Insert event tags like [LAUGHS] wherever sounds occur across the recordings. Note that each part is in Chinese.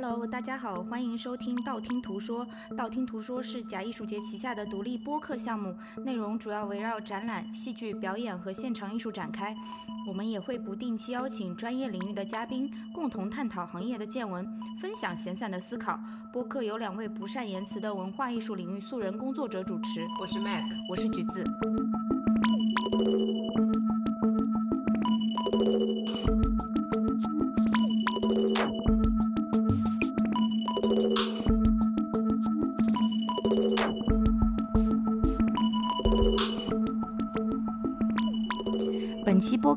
Hello，大家好，欢迎收听道听途说。道听途说是假艺术节旗下的独立播客项目，内容主要围绕展览、戏剧表演和现场艺术展开。我们也会不定期邀请专业领域的嘉宾，共同探讨行业的见闻，分享闲散的思考。播客由两位不善言辞的文化艺术领域素人工作者主持。我是 Mac，我是橘子。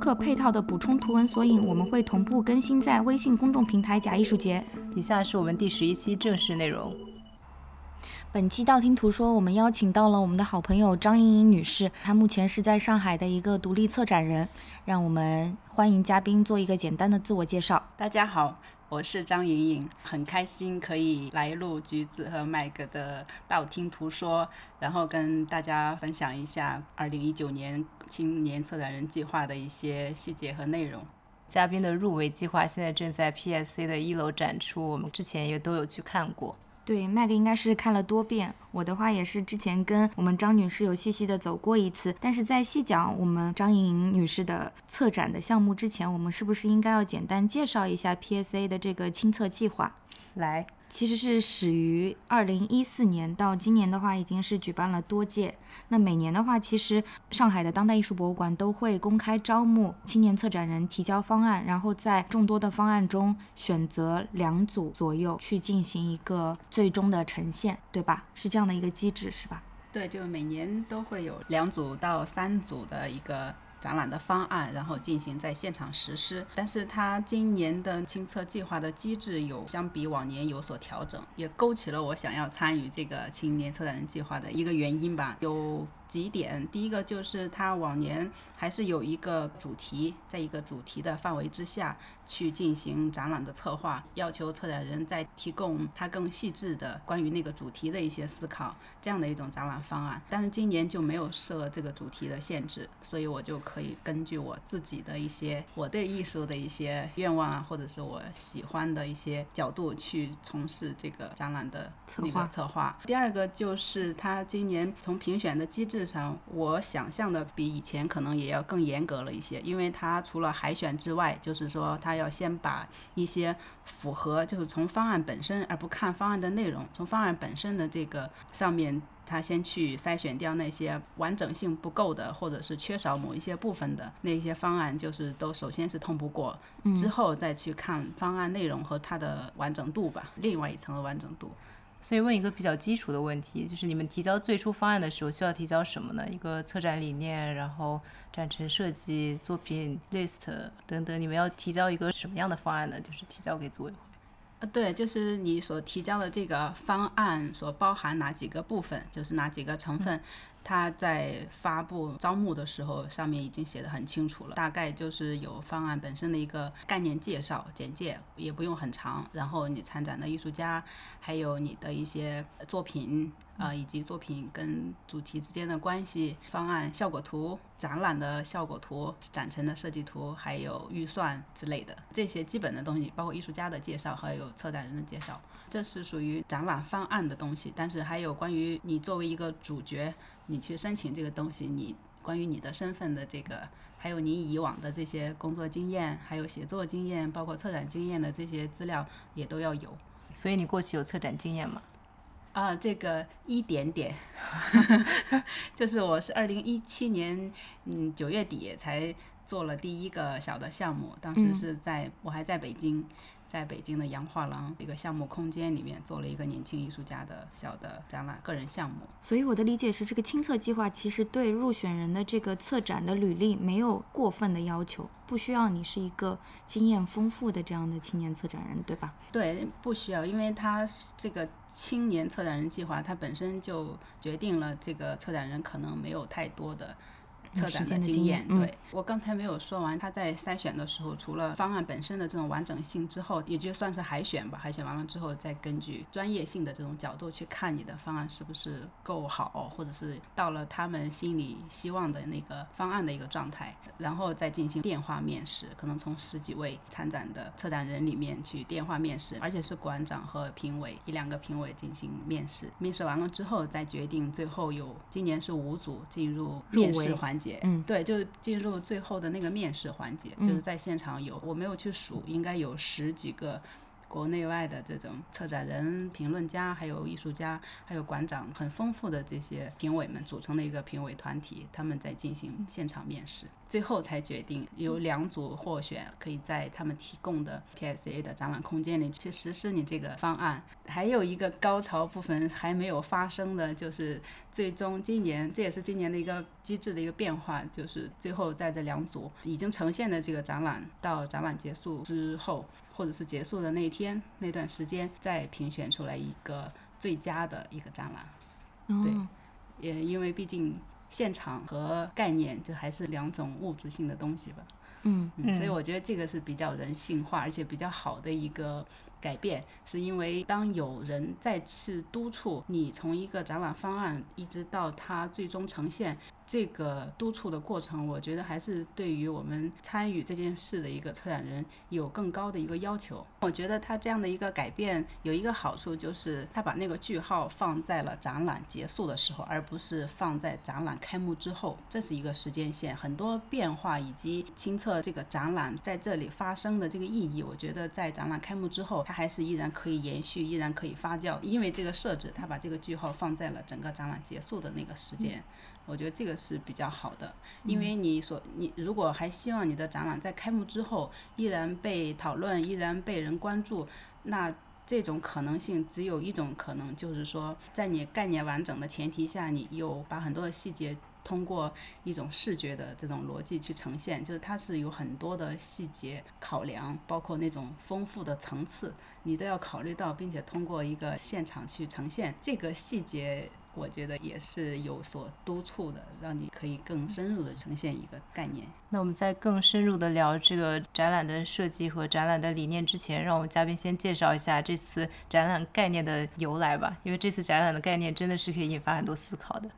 客配套的补充图文索引，我们会同步更新在微信公众平台“假艺术节”。以下是我们第十一期正式内容。本期道听途说，我们邀请到了我们的好朋友张莹莹女士，她目前是在上海的一个独立策展人。让我们欢迎嘉宾做一个简单的自我介绍。大家好。我是张莹莹，很开心可以来录橘子和麦格的道听途说，然后跟大家分享一下二零一九年青年策展人计划的一些细节和内容。嘉宾的入围计划现在正在 PSC 的一楼展出，我们之前也都有去看过。对，，Mag 应该是看了多遍。我的话也是之前跟我们张女士有细细的走过一次。但是在细讲我们张莹莹女士的策展的项目之前，我们是不是应该要简单介绍一下 PSA 的这个亲测计划？来。其实是始于二零一四年，到今年的话已经是举办了多届。那每年的话，其实上海的当代艺术博物馆都会公开招募青年策展人提交方案，然后在众多的方案中选择两组左右去进行一个最终的呈现，对吧？是这样的一个机制，是吧？对，就每年都会有两组到三组的一个。展览的方案，然后进行在现场实施。但是它今年的清测计划的机制有相比往年有所调整，也勾起了我想要参与这个青年策展人计划的一个原因吧。有。几点，第一个就是它往年还是有一个主题，在一个主题的范围之下去进行展览的策划，要求策展人在提供他更细致的关于那个主题的一些思考，这样的一种展览方案。但是今年就没有设这个主题的限制，所以我就可以根据我自己的一些我对艺术的一些愿望啊，或者是我喜欢的一些角度去从事这个展览的那个策划。第二个就是它今年从评选的机制。上，我想象的比以前可能也要更严格了一些，因为它除了海选之外，就是说它要先把一些符合，就是从方案本身而不看方案的内容，从方案本身的这个上面，它先去筛选掉那些完整性不够的，或者是缺少某一些部分的那些方案，就是都首先是通不过，之后再去看方案内容和它的完整度吧，另外一层的完整度。所以问一个比较基础的问题，就是你们提交最初方案的时候需要提交什么呢？一个策展理念，然后展陈设计、作品 list 等等，你们要提交一个什么样的方案呢？就是提交给组委会。呃，对，就是你所提交的这个方案所包含哪几个部分，就是哪几个成分。他在发布招募的时候，上面已经写的很清楚了，大概就是有方案本身的一个概念介绍、简介，也不用很长。然后你参展的艺术家，还有你的一些作品，呃，以及作品跟主题之间的关系、方案效果图、展览的效果图、展陈的设计图，还有预算之类的这些基本的东西，包括艺术家的介绍，还有策展人的介绍，这是属于展览方案的东西。但是还有关于你作为一个主角。你去申请这个东西，你关于你的身份的这个，还有你以往的这些工作经验，还有写作经验，包括策展经验的这些资料也都要有。所以你过去有策展经验吗？啊，这个一点点，[LAUGHS] 就是我是二零一七年嗯九月底才做了第一个小的项目，当时是在我还在北京。在北京的洋画廊一个项目空间里面做了一个年轻艺术家的小的展览个人项目。所以我的理解是，这个亲测计划其实对入选人的这个策展的履历没有过分的要求，不需要你是一个经验丰富的这样的青年策展人，对吧？对，不需要，因为他这个青年策展人计划，它本身就决定了这个策展人可能没有太多的。策展的经经验嗯对我刚才没有说完，他在筛选的时候，除了方案本身的这种完整性之后，也就算是海选吧。海选完了之后，再根据专业性的这种角度去看你的方案是不是够好，或者是到了他们心里希望的那个方案的一个状态，然后再进行电话面试，可能从十几位参展的策展人里面去电话面试，而且是馆长和评委一两个评委进行面试。面试完了之后，再决定最后有今年是五组进入面试环节，嗯，对，就进入最后的那个面试环节，就是在现场有我没有去数，应该有十几个。国内外的这种策展人、评论家，还有艺术家，还有馆长，很丰富的这些评委们组成的一个评委团体，他们在进行现场面试，最后才决定有两组获选，可以在他们提供的 PSA 的展览空间里去实施你这个方案。还有一个高潮部分还没有发生的，就是最终今年，这也是今年的一个机制的一个变化，就是最后在这两组已经呈现的这个展览到展览结束之后，或者是结束的那天那段时间，再评选出来一个最佳的一个展览。哦对也因为毕竟现场和概念就还是两种物质性的东西吧。嗯嗯，所以我觉得这个是比较人性化，而且比较好的一个改变，是因为当有人再次督促你从一个展览方案一直到它最终呈现，这个督促的过程，我觉得还是对于我们参与这件事的一个策展人有更高的一个要求。我觉得他这样的一个改变有一个好处，就是他把那个句号放在了展览结束的时候，而不是放在展览开幕之后，这是一个时间线，很多变化以及清测这个展览在这里发生的这个意义，我觉得在展览开幕之后，它还是依然可以延续，依然可以发酵，因为这个设置，它把这个句号放在了整个展览结束的那个时间。我觉得这个是比较好的，因为你所你如果还希望你的展览在开幕之后依然被讨论，依然被人关注，那这种可能性只有一种可能，就是说在你概念完整的前提下，你有把很多的细节通过一种视觉的这种逻辑去呈现，就是它是有很多的细节考量，包括那种丰富的层次，你都要考虑到，并且通过一个现场去呈现这个细节。我觉得也是有所督促的，让你可以更深入的呈现一个概念。那我们在更深入的聊这个展览的设计和展览的理念之前，让我们嘉宾先介绍一下这次展览概念的由来吧，因为这次展览的概念真的是可以引发很多思考的。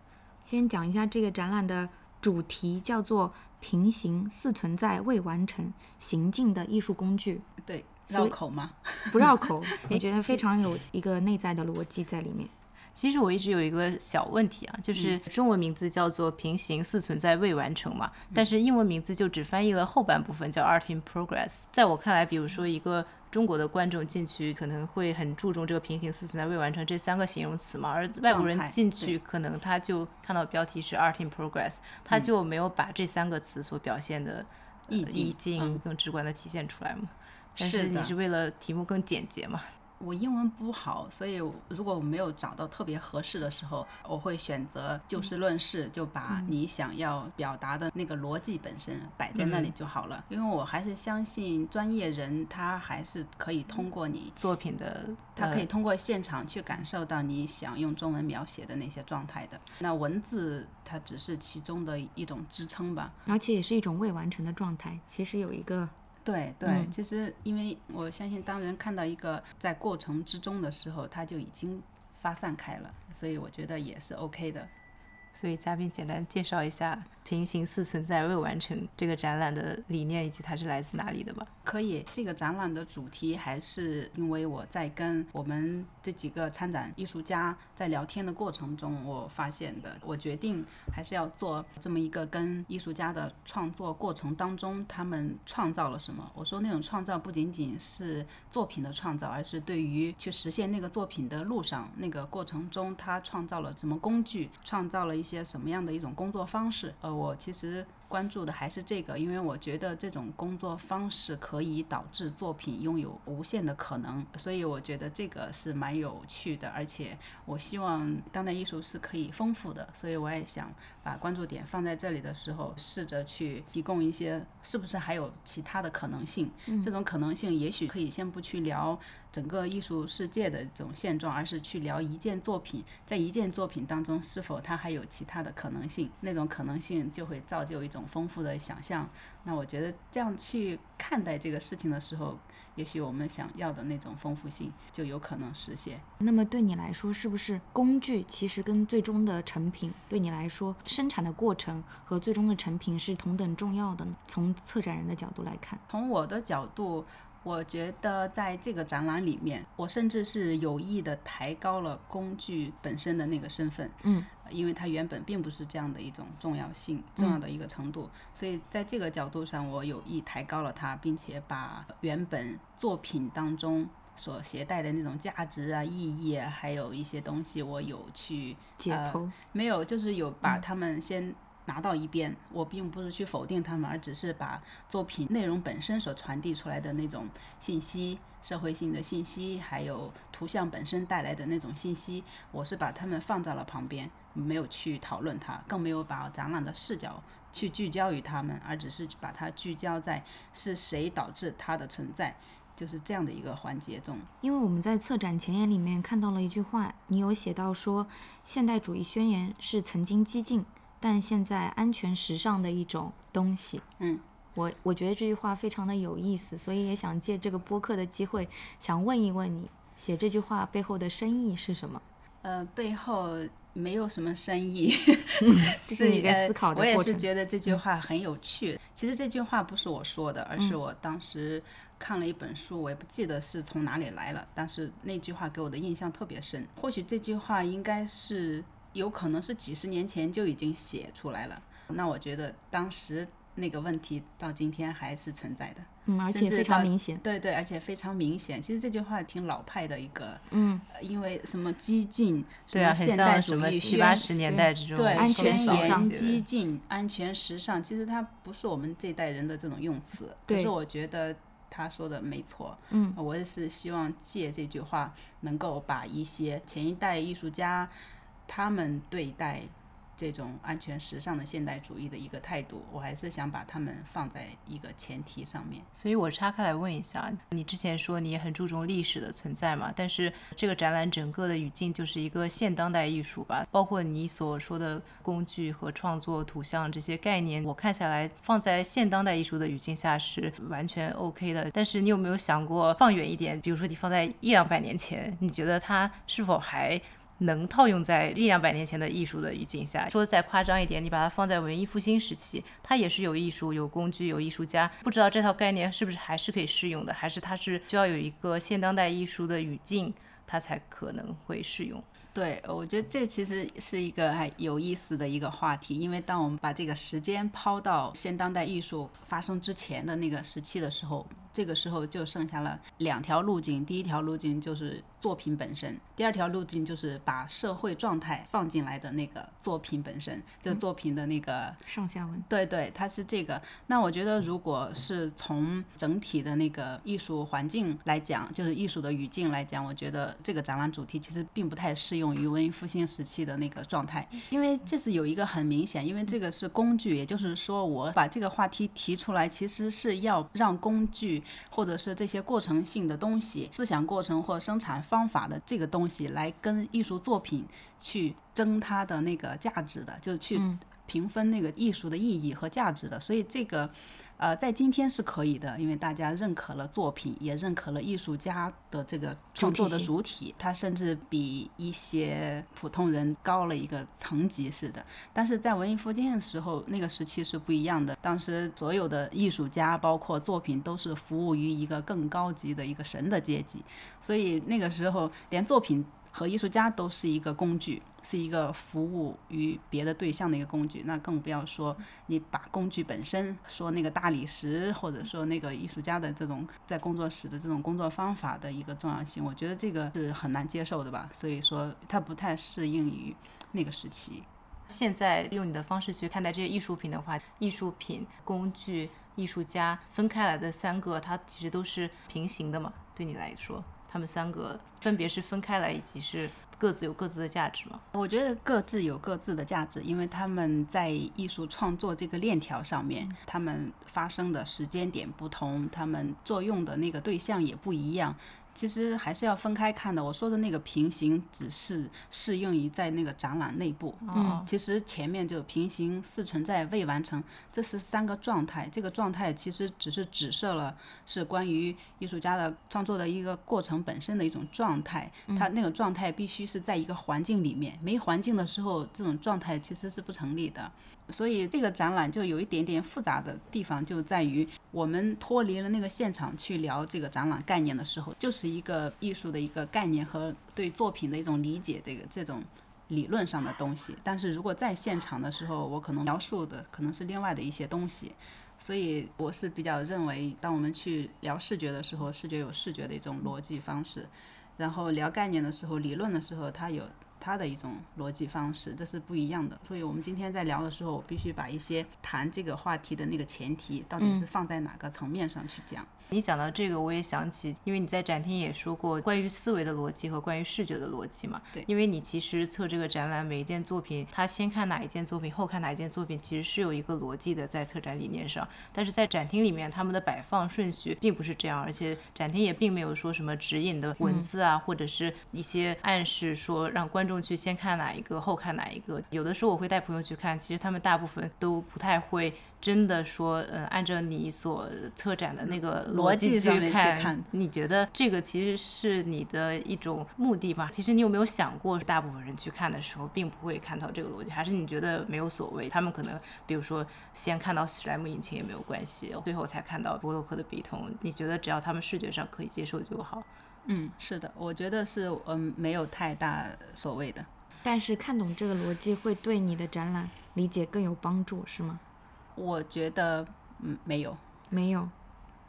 先讲一下这个展览的主题，叫做“平行似存在未完成行进的艺术工具对，绕口吗？”，不绕口，[LAUGHS] 我觉得非常有一个内在的逻辑在里面。其实我一直有一个小问题啊，就是中文名字叫做“平行似存在未完成”嘛，但是英文名字就只翻译了后半部分，叫 “art in progress”。在我看来，比如说一个中国的观众进去，可能会很注重这个“平行四存在未完成”这三个形容词嘛，而外国人进去，可能他就看到标题是 “art in progress”，他就没有把这三个词所表现的呃意境意境嗯更直观的体现出来嘛。但是你是为了题目更简洁嘛？我英文不好，所以如果我没有找到特别合适的时候，我会选择就事论事，就把你想要表达的那个逻辑本身摆在那里就好了。因为我还是相信专业人，他还是可以通过你，作品的他可以通过现场去感受到你想用中文描写的那些状态的。那文字它只是其中的一种支撑吧。而且也是一种未完成的状态。其实有一个对对，嗯其实因为我相信，当人看到一个在过程之中的时候，他就已经发散开了，所以我觉得也是 OK 的。所以嘉宾简单介绍一下“平行四存在未完成”这个展览的理念以及它是来自哪里的吧。可以，这个展览的主题还是因为我在跟我们这几个参展艺术家在聊天的过程中，我发现的。我决定还是要做这么一个跟艺术家的创作过程当中，他们创造了什么。我说那种创造不仅仅是作品的创造，而是对于去实现那个作品的路上那个过程中，他创造了什么工具，创造了一些什么样的一种工作方式。呃，我其实。关注的还是这个，因为我觉得这种工作方式可以导致作品拥有无限的可能，所以我觉得这个是蛮有趣的，而且我希望当代艺术是可以丰富的，所以我也想把关注点放在这里的时候，试着去提供一些是不是还有其他的可能性，这种可能性也许可以先不去聊。整个艺术世界的这种现状，而是去聊一件作品，在一件作品当中是否它还有其他的可能性，那种可能性就会造就一种丰富的想象。那我觉得这样去看待这个事情的时候，也许我们想要的那种丰富性就有可能实现。那么对你来说，是不是工具其实跟最终的成品，对你来说生产的过程和最终的成品是同等重要的呢？从策展人的角度来看，从我的角度。我觉得在这个展览里面，我甚至是有意的抬高了工具本身的那个身份，嗯，因为它原本并不是这样的一种重要性、重要的一个程度，所以在这个角度上，我有意抬高了它，并且把原本作品当中所携带的那种价值啊、意义，还有一些东西，我有去解剖，没有，就是有把他们先。拿到一边，我并不是去否定他们，而只是把作品内容本身所传递出来的那种信息、社会性的信息，还有图像本身带来的那种信息，我是把它们放在了旁边，没有去讨论它，更没有把展览的视角去聚焦于他们，而只是把它聚焦在是谁导致它的存在，就是这样的一个环节中。因为我们在策展前言里面看到了一句话，你有写到说，现代主义宣言是曾经激进。但现在安全时尚的一种东西，嗯，我我觉得这句话非常的有意思，所以也想借这个播客的机会，想问一问你，写这句话背后的深意是什么？呃，背后没有什么深意，[LAUGHS] 是一个思考的过程。我也是觉得这句话很有趣。其实这句话不是我说的，而是我当时看了一本书，我也不记得是从哪里来了，但是那句话给我的印象特别深。或许这句话应该是。有可能是几十年前就已经写出来了，那我觉得当时那个问题到今天还是存在的，嗯，而且非常明显，对对，而且非常明显。其实这句话挺老派的一个，嗯，因为什么激进，对啊，现代什么七八十年代这种，对，安全时尚、激进、安全时尚，其实它不是我们这代人的这种用词，可是我觉得他说的没错，嗯，我也是希望借这句话能够把一些前一代艺术家。他们对待这种安全时尚的现代主义的一个态度，我还是想把他们放在一个前提上面。所以我岔开来问一下，你之前说你也很注重历史的存在嘛？但是这个展览整个的语境就是一个现当代艺术吧？包括你所说的工具和创作图像这些概念，我看下来放在现当代艺术的语境下是完全 OK 的。但是你有没有想过放远一点？比如说你放在一两百年前，你觉得它是否还？能套用在一两百年前的艺术的语境下，说的再夸张一点，你把它放在文艺复兴时期，它也是有艺术、有工具、有艺术家。不知道这套概念是不是还是可以适用的，还是它是需要有一个现当代艺术的语境，它才可能会适用？对，我觉得这其实是一个还有意思的一个话题，因为当我们把这个时间抛到现当代艺术发生之前的那个时期的时候。这个时候就剩下了两条路径，第一条路径就是作品本身，第二条路径就是把社会状态放进来的那个作品本身，就作品的那个上下文。对对，它是这个。那我觉得，如果是从整体的那个艺术环境来讲，就是艺术的语境来讲，我觉得这个展览主题其实并不太适用于文艺复兴时期的那个状态，因为这是有一个很明显，因为这个是工具，也就是说，我把这个话题提出来，其实是要让工具。或者是这些过程性的东西，思想过程或生产方法的这个东西，来跟艺术作品去争它的那个价值的，就去评分那个艺术的意义和价值的。所以这个。呃，在今天是可以的，因为大家认可了作品，也认可了艺术家的这个创作的主体，他甚至比一些普通人高了一个层级似的。但是在文艺复兴的时候，那个时期是不一样的，当时所有的艺术家，包括作品，都是服务于一个更高级的一个神的阶级，所以那个时候连作品。和艺术家都是一个工具，是一个服务于别的对象的一个工具。那更不要说你把工具本身说那个大理石，或者说那个艺术家的这种在工作室的这种工作方法的一个重要性，我觉得这个是很难接受的吧。所以说它不太适应于那个时期。现在用你的方式去看待这些艺术品的话，艺术品、工具、艺术家分开来的三个，它其实都是平行的嘛？对你来说，他们三个分别是分开来，以及是各自有各自的价值吗？我觉得各自有各自的价值，因为他们在艺术创作这个链条上面，他们发生的时间点不同，他们作用的那个对象也不一样。其实还是要分开看的。我说的那个平行，只是适用于在那个展览内部。嗯，其实前面就平行似存在未完成，这是三个状态。这个状态其实只是指涉了是关于艺术家的创作的一个过程本身的一种状态。它那个状态必须是在一个环境里面，没环境的时候，这种状态其实是不成立的。所以这个展览就有一点点复杂的地方，就在于我们脱离了那个现场去聊这个展览概念的时候，就是一个艺术的一个概念和对作品的一种理解，这个这种理论上的东西。但是如果在现场的时候，我可能描述的可能是另外的一些东西。所以我是比较认为，当我们去聊视觉的时候，视觉有视觉的一种逻辑方式；然后聊概念的时候，理论的时候，它有。它的一种逻辑方式，这是不一样的。所以，我们今天在聊的时候，我必须把一些谈这个话题的那个前提，到底是放在哪个层面上去讲。你讲到这个，我也想起，因为你在展厅也说过关于思维的逻辑和关于视觉的逻辑嘛。对。因为你其实测这个展览，每一件作品，他先看哪一件作品，后看哪一件作品，其实是有一个逻辑的在策展理念上。但是在展厅里面，他们的摆放顺序并不是这样，而且展厅也并没有说什么指引的文字啊，或者是一些暗示说让观众去先看哪一个，后看哪一个。有的时候我会带朋友去看，其实他们大部分都不太会。真的说，嗯，按照你所策展的那个逻辑去看，你觉得这个其实是你的一种目的吧？其实你有没有想过，大部分人去看的时候，并不会看到这个逻辑，还是你觉得没有所谓？他们可能，比如说，先看到史莱姆引擎也没有关系，最后才看到波洛克的笔筒。你觉得只要他们视觉上可以接受就好？嗯，是的，我觉得是，嗯，没有太大所谓的。但是看懂这个逻辑会对你的展览理解更有帮助，是吗？我觉得，嗯，没有，没有，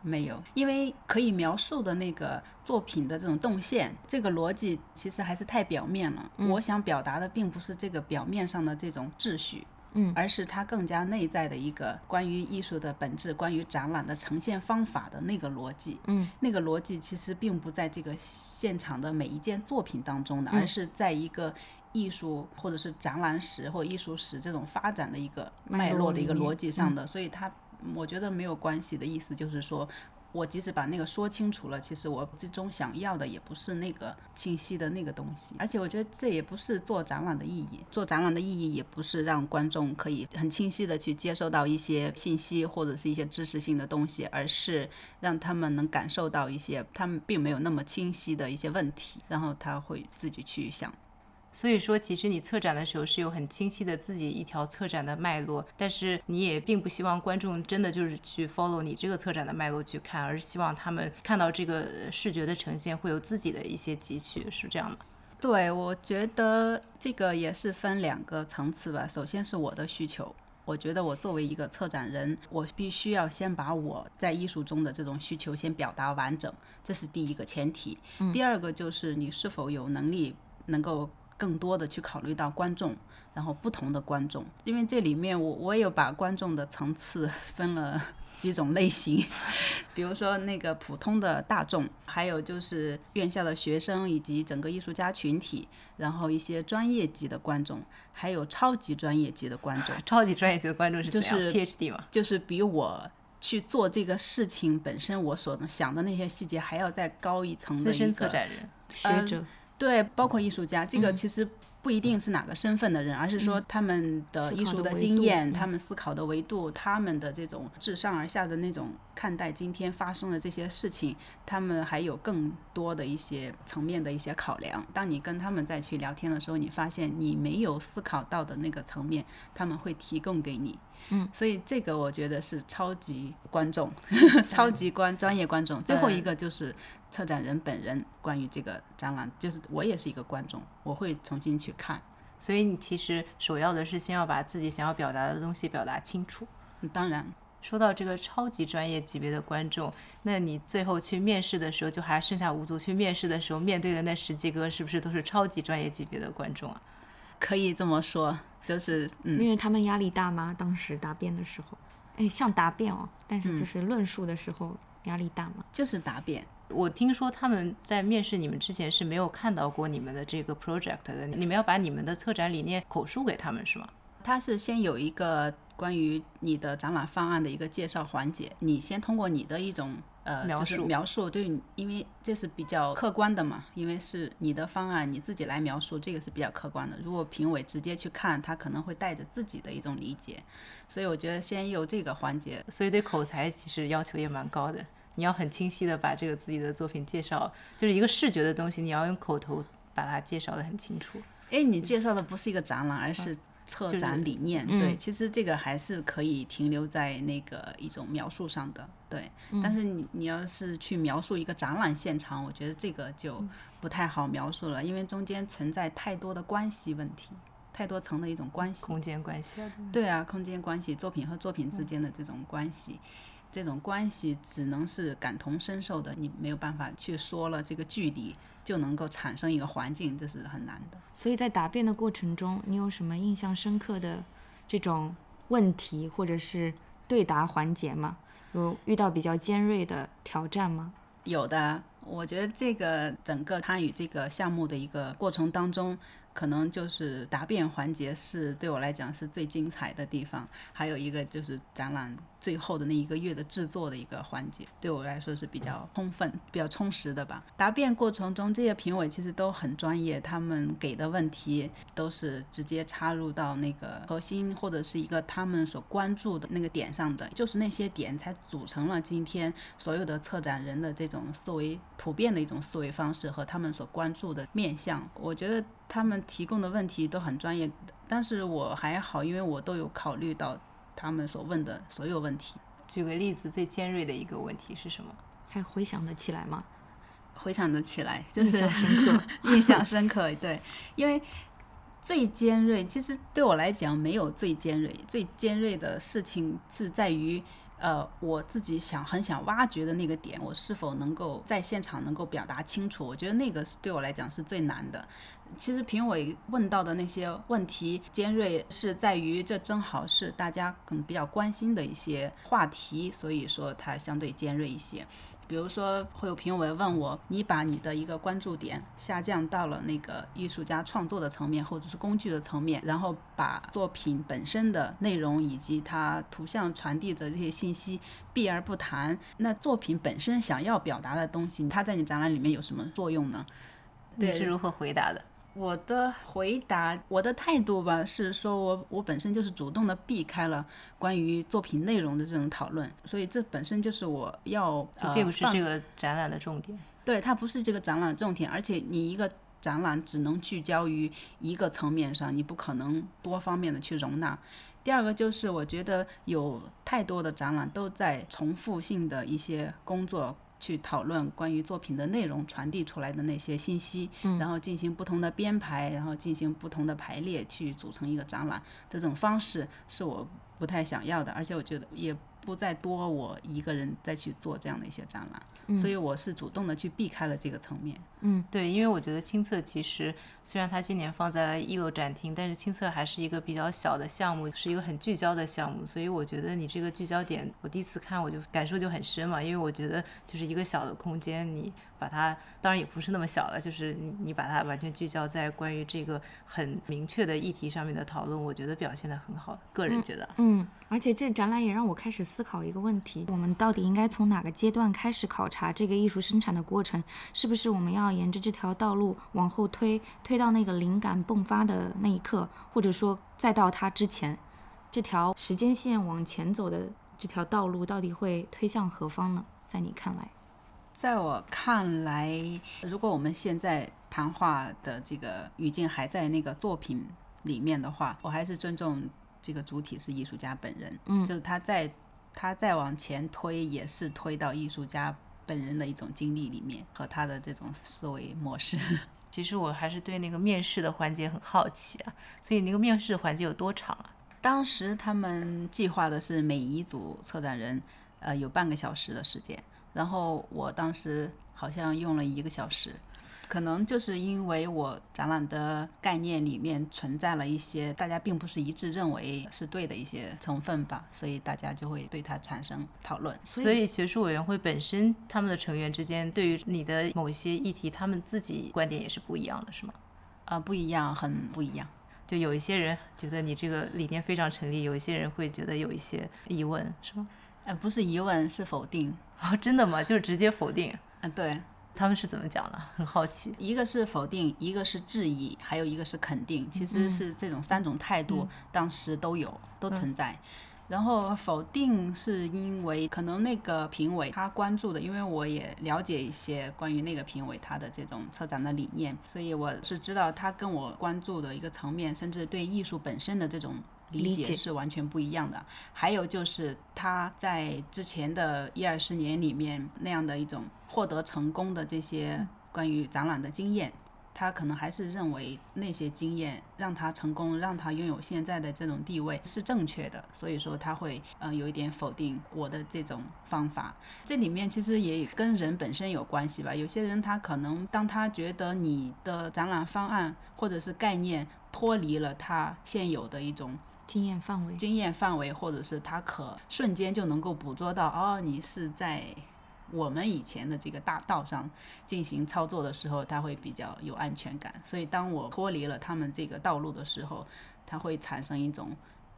没有，因为可以描述的那个作品的这种动线，这个逻辑其实还是太表面了。我想表达的并不是这个表面上的这种秩序，嗯，而是它更加内在的一个关于艺术的本质、关于展览的呈现方法的那个逻辑，嗯，那个逻辑其实并不在这个现场的每一件作品当中的，而是在一个。艺术或者是展览史或艺术史这种发展的一个脉络的一个逻辑上的，所以它我觉得没有关系的意思就是说，我即使把那个说清楚了，其实我最终想要的也不是那个清晰的那个东西，而且我觉得这也不是做展览的意义，做展览的意义也不是让观众可以很清晰的去接受到一些信息或者是一些知识性的东西，而是让他们能感受到一些他们并没有那么清晰的一些问题，然后他会自己去想。所以说，其实你策展的时候是有很清晰的自己一条策展的脉络，但是你也并不希望观众真的就是去 follow 你这个策展的脉络去看，而是希望他们看到这个视觉的呈现会有自己的一些汲取，是这样的。对，我觉得这个也是分两个层次吧。首先是我的需求，我觉得我作为一个策展人，我必须要先把我在艺术中的这种需求先表达完整，这是第一个前提。第二个就是你是否有能力能够。更多的去考虑到观众，然后不同的观众，因为这里面我我有把观众的层次分了几种类型，[LAUGHS] 比如说那个普通的大众，还有就是院校的学生以及整个艺术家群体，然后一些专业级的观众，还有超级专业级的观众。超级专业级的观众是就是 PhD 嘛？就是比我去做这个事情本身我所想的那些细节还要再高一层的资深策展人、学者。对，包括艺术家，这个其实不一定是哪个身份的人，而是说他们的艺术的经验、他们思考的维度、他们的这种自上而下的那种看待今天发生的这些事情，他们还有更多的一些层面的一些考量。当你跟他们再去聊天的时候，你发现你没有思考到的那个层面，他们会提供给你。嗯，所以这个我觉得是超级观众，[LAUGHS] 超级观专业观众。最后一个就是策展人本人，关于这个展览，就是我也是一个观众，我会重新去看。所以你其实首要的是先要把自己想要表达的东西表达清楚。当然，说到这个超级专业级别的观众，那你最后去面试的时候，就还剩下五组去面试的时候，面对的那十几个是不是都是超级专业级别的观众啊？可以这么说。就是嗯，因为他们压力大吗？当时答辩的时候，哎，像答辩哦，但是就是论述的时候压力大吗？就是答辩。我听说他们在面试你们之前是没有看到过你们的这个 project 的，你们要把你们的策展理念口述给他们是吗？他是先有一个关于你的展览方案的一个介绍环节，你先通过你的一种呃描述描述，对，因为这是比较客观的嘛，因为是你的方案你自己来描述，这个是比较客观的。如果评委直接去看，他可能会带着自己的一种理解，所以我觉得先有这个环节，所以对口才其实要求也蛮高的。你要很清晰的把这个自己的作品介绍，就是一个视觉的东西，你要用口头把它介绍的很清楚。哎，你介绍的不是一个展览，而是策展理念。对，其实这个还是可以停留在那个一种描述上的。对，但是你你要是去描述一个展览现场，我觉得这个就不太好描述了，因为中间存在太多的关系问题，太多层的一种关系。空间关系。对啊，空间关系，作品和作品之间的这种关系。这种关系只能是感同身受的，你没有办法去说了这个距离就能够产生一个环境，这是很难的。所以在答辩的过程中，你有什么印象深刻的这种问题或者是对答环节吗？有遇到比较尖锐的挑战吗？有的，我觉得这个整个参与这个项目的一个过程当中。可能就是答辩环节是对我来讲是最精彩的地方，还有一个就是展览最后的那一个月的制作的一个环节，对我来说是比较充分、比较充实的吧。答辩过程中，这些评委其实都很专业，他们给的问题都是直接插入到那个核心或者是一个他们所关注的那个点上的，就是那些点才组成了今天所有的策展人的这种思维普遍的一种思维方式和他们所关注的面向。我觉得。他们提供的问题都很专业，但是我还好，因为我都有考虑到他们所问的所有问题。举个例子，最尖锐的一个问题是什么？还回想得起来吗？回想得起来，就是印象深刻。[LAUGHS] 印象深刻，对，因为最尖锐，其实对我来讲没有最尖锐，最尖锐的事情是在于。呃，我自己想很想挖掘的那个点，我是否能够在现场能够表达清楚？我觉得那个是对我来讲是最难的。其实评委问到的那些问题尖锐，是在于这正好是大家可能比较关心的一些话题，所以说它相对尖锐一些。比如说，会有评委问我，你把你的一个关注点下降到了那个艺术家创作的层面，或者是工具的层面，然后把作品本身的内容以及它图像传递的这些信息避而不谈，那作品本身想要表达的东西，它在你展览里面有什么作用呢？你是如何回答的？我的回答，我的态度吧，是说我我本身就是主动的避开了关于作品内容的这种讨论，所以这本身就是我要，并不是这个展览的重点。对，它不是这个展览的重点，而且你一个展览只能聚焦于一个层面上，你不可能多方面的去容纳。第二个就是我觉得有太多的展览都在重复性的一些工作。去讨论关于作品的内容传递出来的那些信息，然后进行不同的编排，然后进行不同的排列，去组成一个展览。这种方式是我不太想要的，而且我觉得也。不再多我一个人再去做这样的一些展览，所以我是主动的去避开了这个层面。嗯，对，因为我觉得青策其实虽然它今年放在了一楼展厅，但是青策还是一个比较小的项目，是一个很聚焦的项目，所以我觉得你这个聚焦点，我第一次看我就感受就很深嘛，因为我觉得就是一个小的空间，你。把它当然也不是那么小了，就是你你把它完全聚焦在关于这个很明确的议题上面的讨论，我觉得表现的很好。个人觉得，嗯，而且这展览也让我开始思考一个问题：我们到底应该从哪个阶段开始考察这个艺术生产的过程？是不是我们要沿着这条道路往后推，推到那个灵感迸发的那一刻，或者说再到它之前，这条时间线往前走的这条道路到底会推向何方呢？在你看来？在我看来，如果我们现在谈话的这个语境还在那个作品里面的话，我还是尊重这个主体是艺术家本人。嗯，就是他在他再往前推，也是推到艺术家本人的一种经历里面和他的这种思维模式。[LAUGHS] 其实我还是对那个面试的环节很好奇啊，所以那个面试环节有多长啊？当时他们计划的是每一组策展人，呃，有半个小时的时间。然后我当时好像用了一个小时，可能就是因为我展览的概念里面存在了一些大家并不是一致认为是对的一些成分吧，所以大家就会对它产生讨论。所以学术委员会本身他们的成员之间对于你的某一些议题，他们自己观点也是不一样的，是吗？啊，不一样，很不一样。就有一些人觉得你这个理念非常成立，有一些人会觉得有一些疑问，是吗？呃，不是疑问，是否定。哦，真的吗？就是直接否定？嗯，对。他们是怎么讲的？[LAUGHS] 很好奇。一个是否定，一个是质疑，还有一个是肯定。其实是这种三种态度，当时都有，都存在。然后否定是因为可能那个评委他关注的，因为我也了解一些关于那个评委他的这种策展的理念，所以我是知道他跟我关注的一个层面，甚至对艺术本身的这种理解是完全不一样的。还有就是他在之前的一二十年里面那样的一种获得成功的这些关于展览的经验。他可能还是认为那些经验让他成功，让他拥有现在的这种地位是正确的，所以说他会呃有一点否定我的这种方法。这里面其实也跟人本身有关系吧。有些人他可能当他觉得你的展览方案或者是概念脱离了他现有的一种经验范围，经验范围，或者是他可瞬间就能够捕捉到哦，你是在。我们以前的这个大道上进行操作的时候，他会比较有安全感。所以当我脱离了他们这个道路的时候，他会产生一种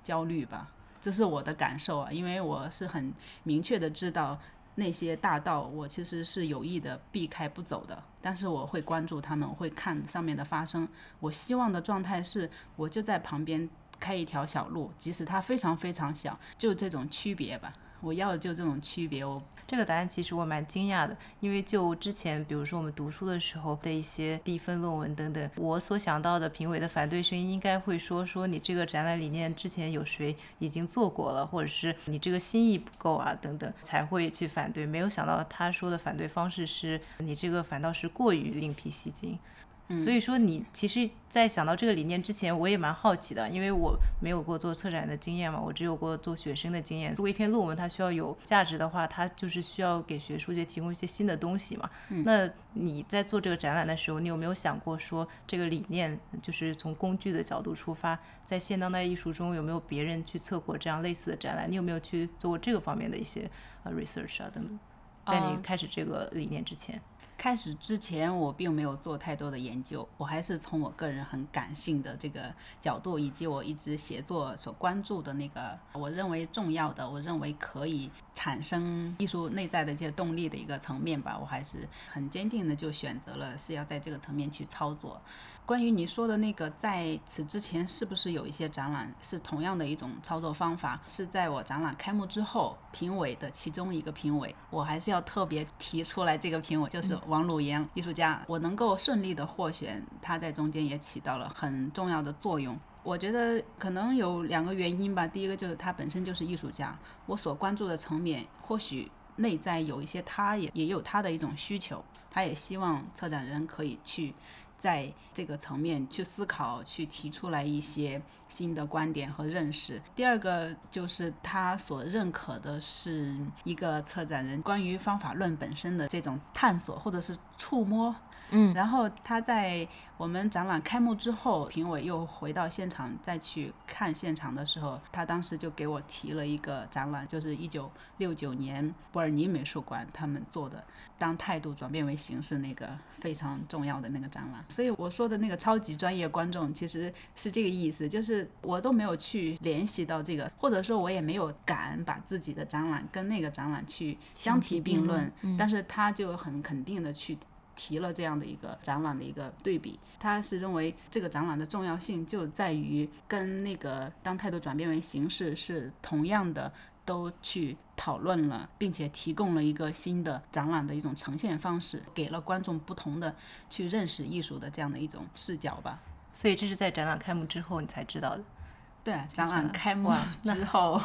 焦虑吧。这是我的感受啊，因为我是很明确的知道那些大道，我其实是有意的避开不走的。但是我会关注他们，会看上面的发生。我希望的状态是，我就在旁边开一条小路，即使它非常非常小，就这种区别吧。我要的就这种区别。我这个答案其实我蛮惊讶的，因为就之前比如说我们读书的时候的一些低分论文等等，我所想到的评委的反对声音应该会说说你这个展览理念之前有谁已经做过了，或者是你这个心意不够啊等等才会去反对。没有想到他说的反对方式是你这个反倒是过于另辟蹊径。所以说，你其实，在想到这个理念之前，我也蛮好奇的，因为我没有过做策展的经验嘛，我只有过做学生的经验。如果一篇论文，它需要有价值的话，它就是需要给学术界提供一些新的东西嘛。那你在做这个展览的时候，你有没有想过说，这个理念就是从工具的角度出发，在现当代艺术中有没有别人去测过这样类似的展览？你有没有去做过这个方面的一些呃 research 啊等等？在你开始这个理念之前。开始之前，我并没有做太多的研究，我还是从我个人很感性的这个角度，以及我一直写作所关注的那个我认为重要的，我认为可以产生艺术内在的这些动力的一个层面吧，我还是很坚定的就选择了是要在这个层面去操作。关于你说的那个，在此之前是不是有一些展览是同样的一种操作方法？是在我展览开幕之后，评委的其中一个评委，我还是要特别提出来，这个评委就是王鲁岩艺术家，我能够顺利的获选，他在中间也起到了很重要的作用。我觉得可能有两个原因吧，第一个就是他本身就是艺术家，我所关注的层面或许内在有一些，他也也有他的一种需求，他也希望策展人可以去。在这个层面去思考，去提出来一些新的观点和认识。第二个就是他所认可的是一个策展人关于方法论本身的这种探索或者是触摸。嗯，然后他在我们展览开幕之后，评委又回到现场再去看现场的时候，他当时就给我提了一个展览，就是一九六九年伯尔尼美术馆他们做的《当态度转变为形式》那个非常重要的那个展览。所以我说的那个超级专业观众其实是这个意思，就是我都没有去联系到这个，或者说我也没有敢把自己的展览跟那个展览去相提并论，但是他就很肯定的去。提了这样的一个展览的一个对比，他是认为这个展览的重要性就在于跟那个当态度转变为形式是同样的，都去讨论了，并且提供了一个新的展览的一种呈现方式，给了观众不同的去认识艺术的这样的一种视角吧。所以这是在展览开幕之后你才知道的。对，展览开幕 [LAUGHS] 之后，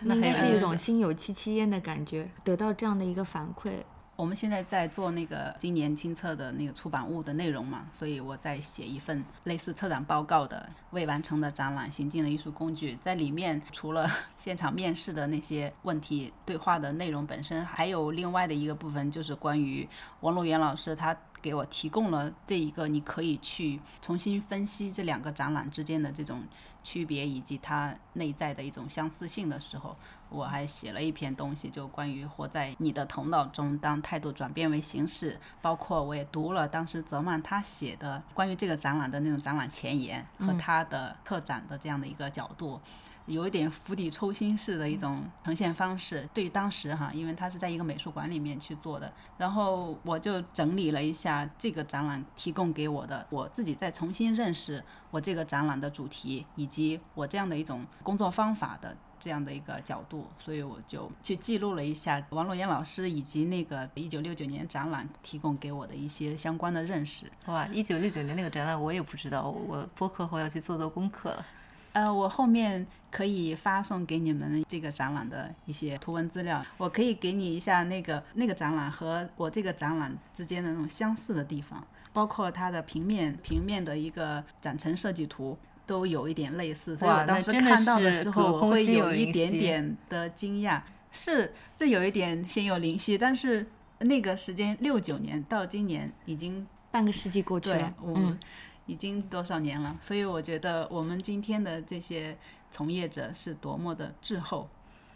那应该是一种心有戚戚焉的感觉，得到这样的一个反馈。我们现在在做那个今年亲测的那个出版物的内容嘛，所以我在写一份类似策展报告的未完成的展览《行进的艺术工具》。在里面，除了现场面试的那些问题对话的内容本身，还有另外的一个部分，就是关于王璐元老师他给我提供了这一个你可以去重新分析这两个展览之间的这种区别以及它内在的一种相似性的时候，我还写了一篇东西，就关于活在你的头脑中，当态度转变为形式。包括我也读了当时泽曼他写的关于这个展览的那种展览前言和他的特展的这样的一个角度。有一点釜底抽薪式的一种呈现方式，对于当时哈，因为他是在一个美术馆里面去做的，然后我就整理了一下这个展览提供给我的，我自己再重新认识我这个展览的主题，以及我这样的一种工作方法的这样的一个角度，所以我就去记录了一下王洛言老师以及那个一九六九年展览提供给我的一些相关的认识。哇，一九六九年那个展览我也不知道，我播客后要去做做功课了。呃，我后面可以发送给你们这个展览的一些图文资料。我可以给你一下那个那个展览和我这个展览之间的那种相似的地方，包括它的平面平面的一个展陈设计图都有一点类似。所以我当时看到的时候，我会有一点点的惊讶。是，是有一点心有灵犀，但是那个时间六九年到今年已经半个世纪过去了。嗯。已经多少年了，所以我觉得我们今天的这些从业者是多么的滞后，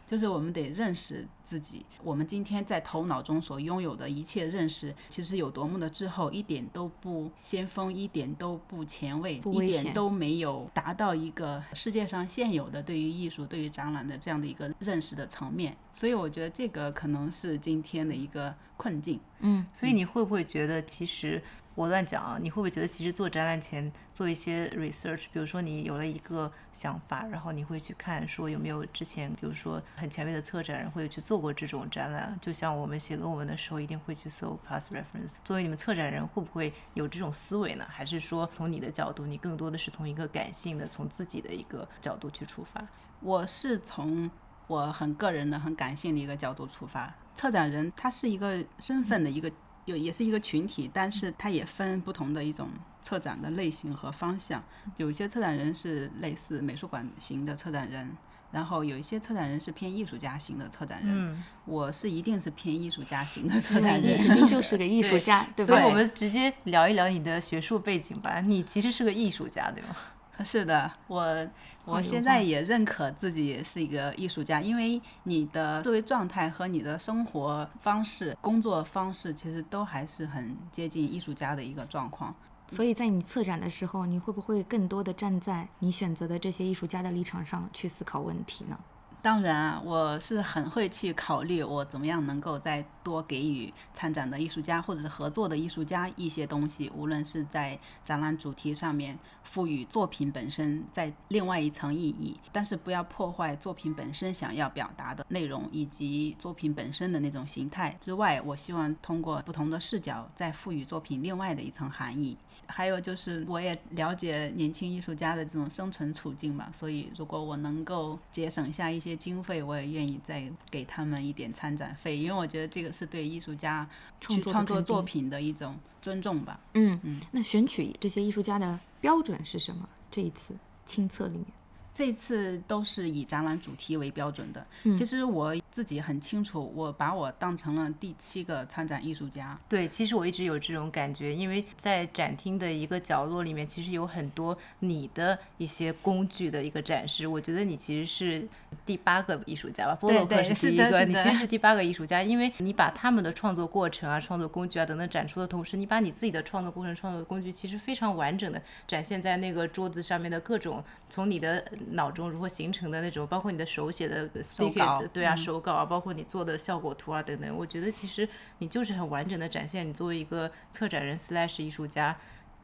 就是我们得认识自己，我们今天在头脑中所拥有的一切认识，其实有多么的滞后，一点都不先锋，一点都不前卫，一点都没有达到一个世界上现有的对于艺术、对于展览的这样的一个认识的层面。所以我觉得这个可能是今天的一个困境。嗯，所以你会不会觉得其实？我乱讲啊！你会不会觉得其实做展览前做一些 research，比如说你有了一个想法，然后你会去看说有没有之前，比如说很前卫的策展人会去做过这种展览？就像我们写论文的时候一定会去搜 past reference。作为你们策展人，会不会有这种思维呢？还是说从你的角度，你更多的是从一个感性的、从自己的一个角度去出发？我是从我很个人的、很感性的一个角度出发。策展人他是一个身份的一个。有也是一个群体，但是它也分不同的一种策展的类型和方向。有一些策展人是类似美术馆型的策展人，然后有一些策展人是偏艺术家型的策展人。我是一定是偏艺术家型的策展人，你肯定就是个艺术家，对吧？所以我们直接聊一聊你的学术背景吧。你其实是个艺术家，对吗？是的，我我现在也认可自己是一个艺术家，因为你的思维状态和你的生活方式、工作方式其实都还是很接近艺术家的一个状况。所以在你策展的时候，你会不会更多的站在你选择的这些艺术家的立场上去思考问题呢？当然，我是很会去考虑我怎么样能够再多给予参展的艺术家或者是合作的艺术家一些东西，无论是在展览主题上面赋予作品本身在另外一层意义，但是不要破坏作品本身想要表达的内容以及作品本身的那种形态之外，我希望通过不同的视角再赋予作品另外的一层含义。还有就是，我也了解年轻艺术家的这种生存处境嘛，所以如果我能够节省下一些。经费我也愿意再给他们一点参展费，因为我觉得这个是对艺术家去创作作品的一种尊重吧。嗯嗯，那选取这些艺术家的标准是什么？这一次清册里面。这次都是以展览主题为标准的。其实我自己很清楚，我把我当成了第七个参展艺术家。对，其实我一直有这种感觉，因为在展厅的一个角落里面，其实有很多你的一些工具的一个展示。我觉得你其实是第八个艺术家吧，波洛克是第一个，你其实是第八个艺术家，因为你把他们的创作过程啊、创作工具啊等等展出的同时，你把你自己的创作过程、创作工具其实非常完整的展现在那个桌子上面的各种，从你的。脑中如何形成的那种，包括你的手写的 sticker，对啊，手稿啊，包括你做的效果图啊等等，我觉得其实你就是很完整的展现你作为一个策展人 slash 艺术家，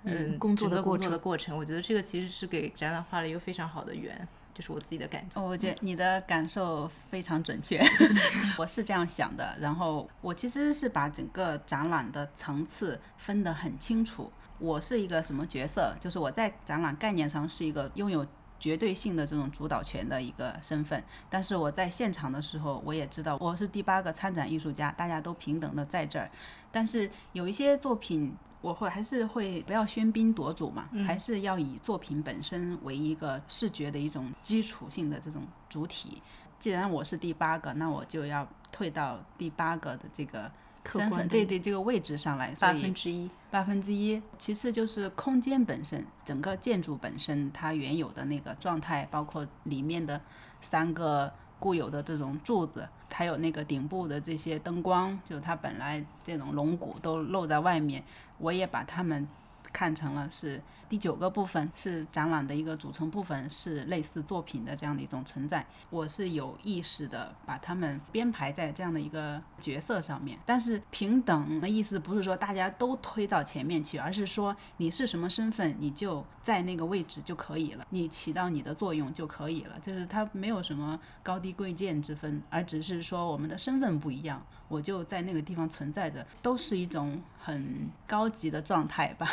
嗯，工作的工作的过程。我觉得这个其实是给展览画了一个非常好的圆，就是我自己的感觉。我觉得你的感受非常准确，[LAUGHS] 我是这样想的。然后我其实是把整个展览的层次分得很清楚。我是一个什么角色？就是我在展览概念上是一个拥有。绝对性的这种主导权的一个身份，但是我在现场的时候，我也知道我是第八个参展艺术家，大家都平等的在这儿。但是有一些作品，我会还是会不要喧宾夺主嘛，还是要以作品本身为一个视觉的一种基础性的这种主体。既然我是第八个，那我就要退到第八个的这个客观对对，这个位置上来，所八分之一。八分之一，其次就是空间本身，整个建筑本身它原有的那个状态，包括里面的三个固有的这种柱子，还有那个顶部的这些灯光，就它本来这种龙骨都露在外面，我也把它们看成了是第九个部分，是展览的一个组成部分，是类似作品的这样的一种存在。我是有意识的把它们编排在这样的一个角色上面，但是平等的意思不是说大家都推到前面去，而是说你是什么身份，你就在那个位置就可以了，你起到你的作用就可以了，就是它没有什么高低贵贱之分，而只是说我们的身份不一样，我就在那个地方存在着，都是一种很高级的状态吧。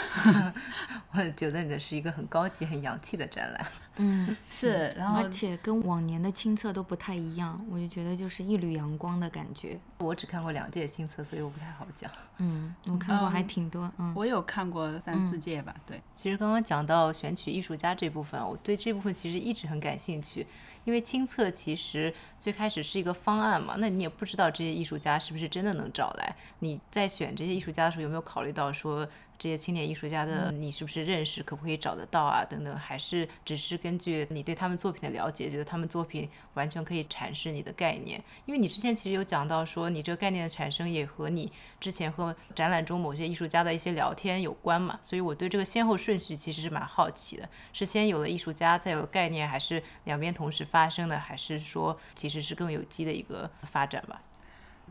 [LAUGHS] 我觉得你的是一个很高级、很洋气的展览。[LAUGHS] 嗯，是，然后而且跟往年的亲测都不太一样，我就觉得就是一缕阳光的感觉。我只看过两届亲测，所以我不太好讲。嗯，我看过还挺多。嗯，我有看过三四届吧，对。其实刚刚讲到选取艺术家这部分，我对这部分其实一直很感兴趣，因为亲测其实最开始是一个方案嘛，那你也不知道这些艺术家是不是真的能找来。你在选这些艺术家的时候，有没有考虑到说这些青年艺术家的你是不是认识，可不可以找得到啊？等等，还是只是根据你对他们作品的了解，觉得他们作品完全可以阐释你的概念？因为你之前其实有讲到说，你这个概念的产生也和你之前和展览中某些艺术家的一些聊天有关嘛，所以我对这个先后顺序其实是蛮好奇的，是先有了艺术家，再有了概念，还是两边同时发生的，还是说其实是更有机的一个发展吧？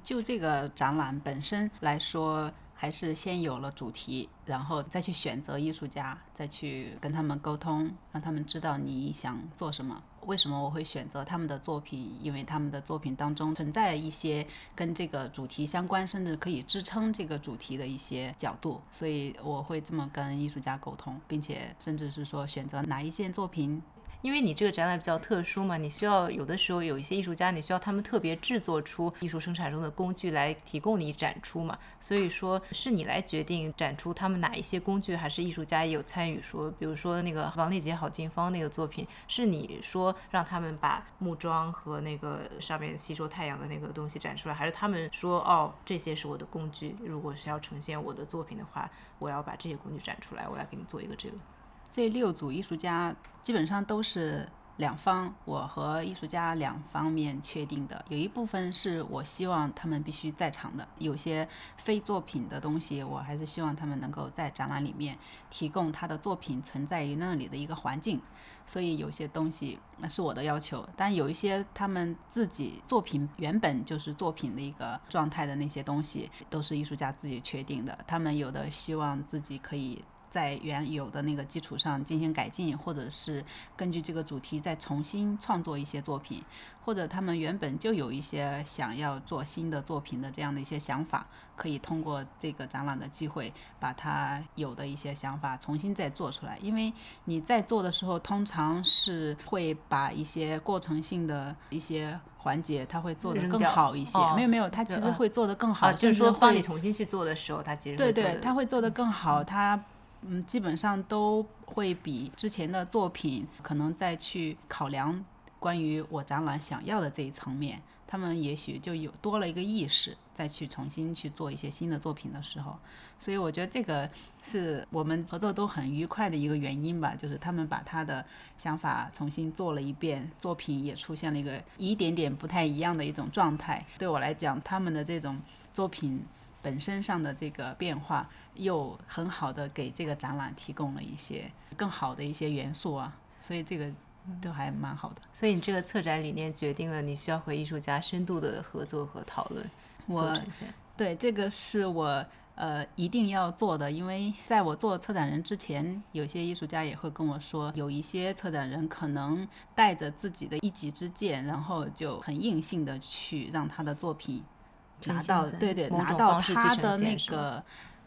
就这个展览本身来说，还是先有了主题，然后再去选择艺术家，再去跟他们沟通，让他们知道你想做什么。为什么我会选择他们的作品？因为他们的作品当中存在一些跟这个主题相关，甚至可以支撑这个主题的一些角度，所以我会这么跟艺术家沟通，并且甚至是说选择哪一件作品因为你这个展览比较特殊嘛，你需要有的时候有一些艺术家，你需要他们特别制作出艺术生产中的工具来提供你展出嘛，所以说是你来决定展出他们哪一些工具，还是艺术家也有参与说，比如说那个王丽杰郝金芳那个作品，是你说让他们把木桩和那个上面吸收太阳的那个东西展出来，还是他们说哦这些是我的工具，如果是要呈现我的作品的话，我要把这些工具展出来，我来给你做一个这个。这六组艺术家基本上都是两方，我和艺术家两方面确定的。有一部分是我希望他们必须在场的，有些非作品的东西，我还是希望他们能够在展览里面提供他的作品存在于那里的一个环境。所以有些东西那是我的要求，但有一些他们自己作品原本就是作品的一个状态的那些东西，都是艺术家自己确定的。他们有的希望自己可以。在原有的那个基础上进行改进，或者是根据这个主题再重新创作一些作品，或者他们原本就有一些想要做新的作品的这样的一些想法，可以通过这个展览的机会，把他有的一些想法重新再做出来。因为你在做的时候，通常是会把一些过程性的一些环节，他会做得更好一些。哦没有没有，他其实会做得更好，啊，就是说帮你重新去做的时候，他其实对对，他会做得更好，他嗯基本上都会比之前的作品可能再去考量关于我展览想要的这一层面，他们也许就有多了一个意识，再去重新去做一些新的作品的时候，所以我觉得这个是我们合作都很愉快的一个原因吧，就是他们把他的想法重新做了一遍，作品也出现了一个一点点不太一样的一种状态。对我来讲，他们的这种作品本身上的这个变化，又很好的给这个展览提供了一些更好的一些元素啊，所以这个都还蛮好的。所以你这个策展理念决定了你需要和艺术家深度的合作和讨论我。对，这个是我呃一定要做的，因为在我做策展人之前，有些艺术家也会跟我说，有一些策展人可能带着自己的一己之见，然后就很硬性的去让他的作品拿到，对对，拿到他的那个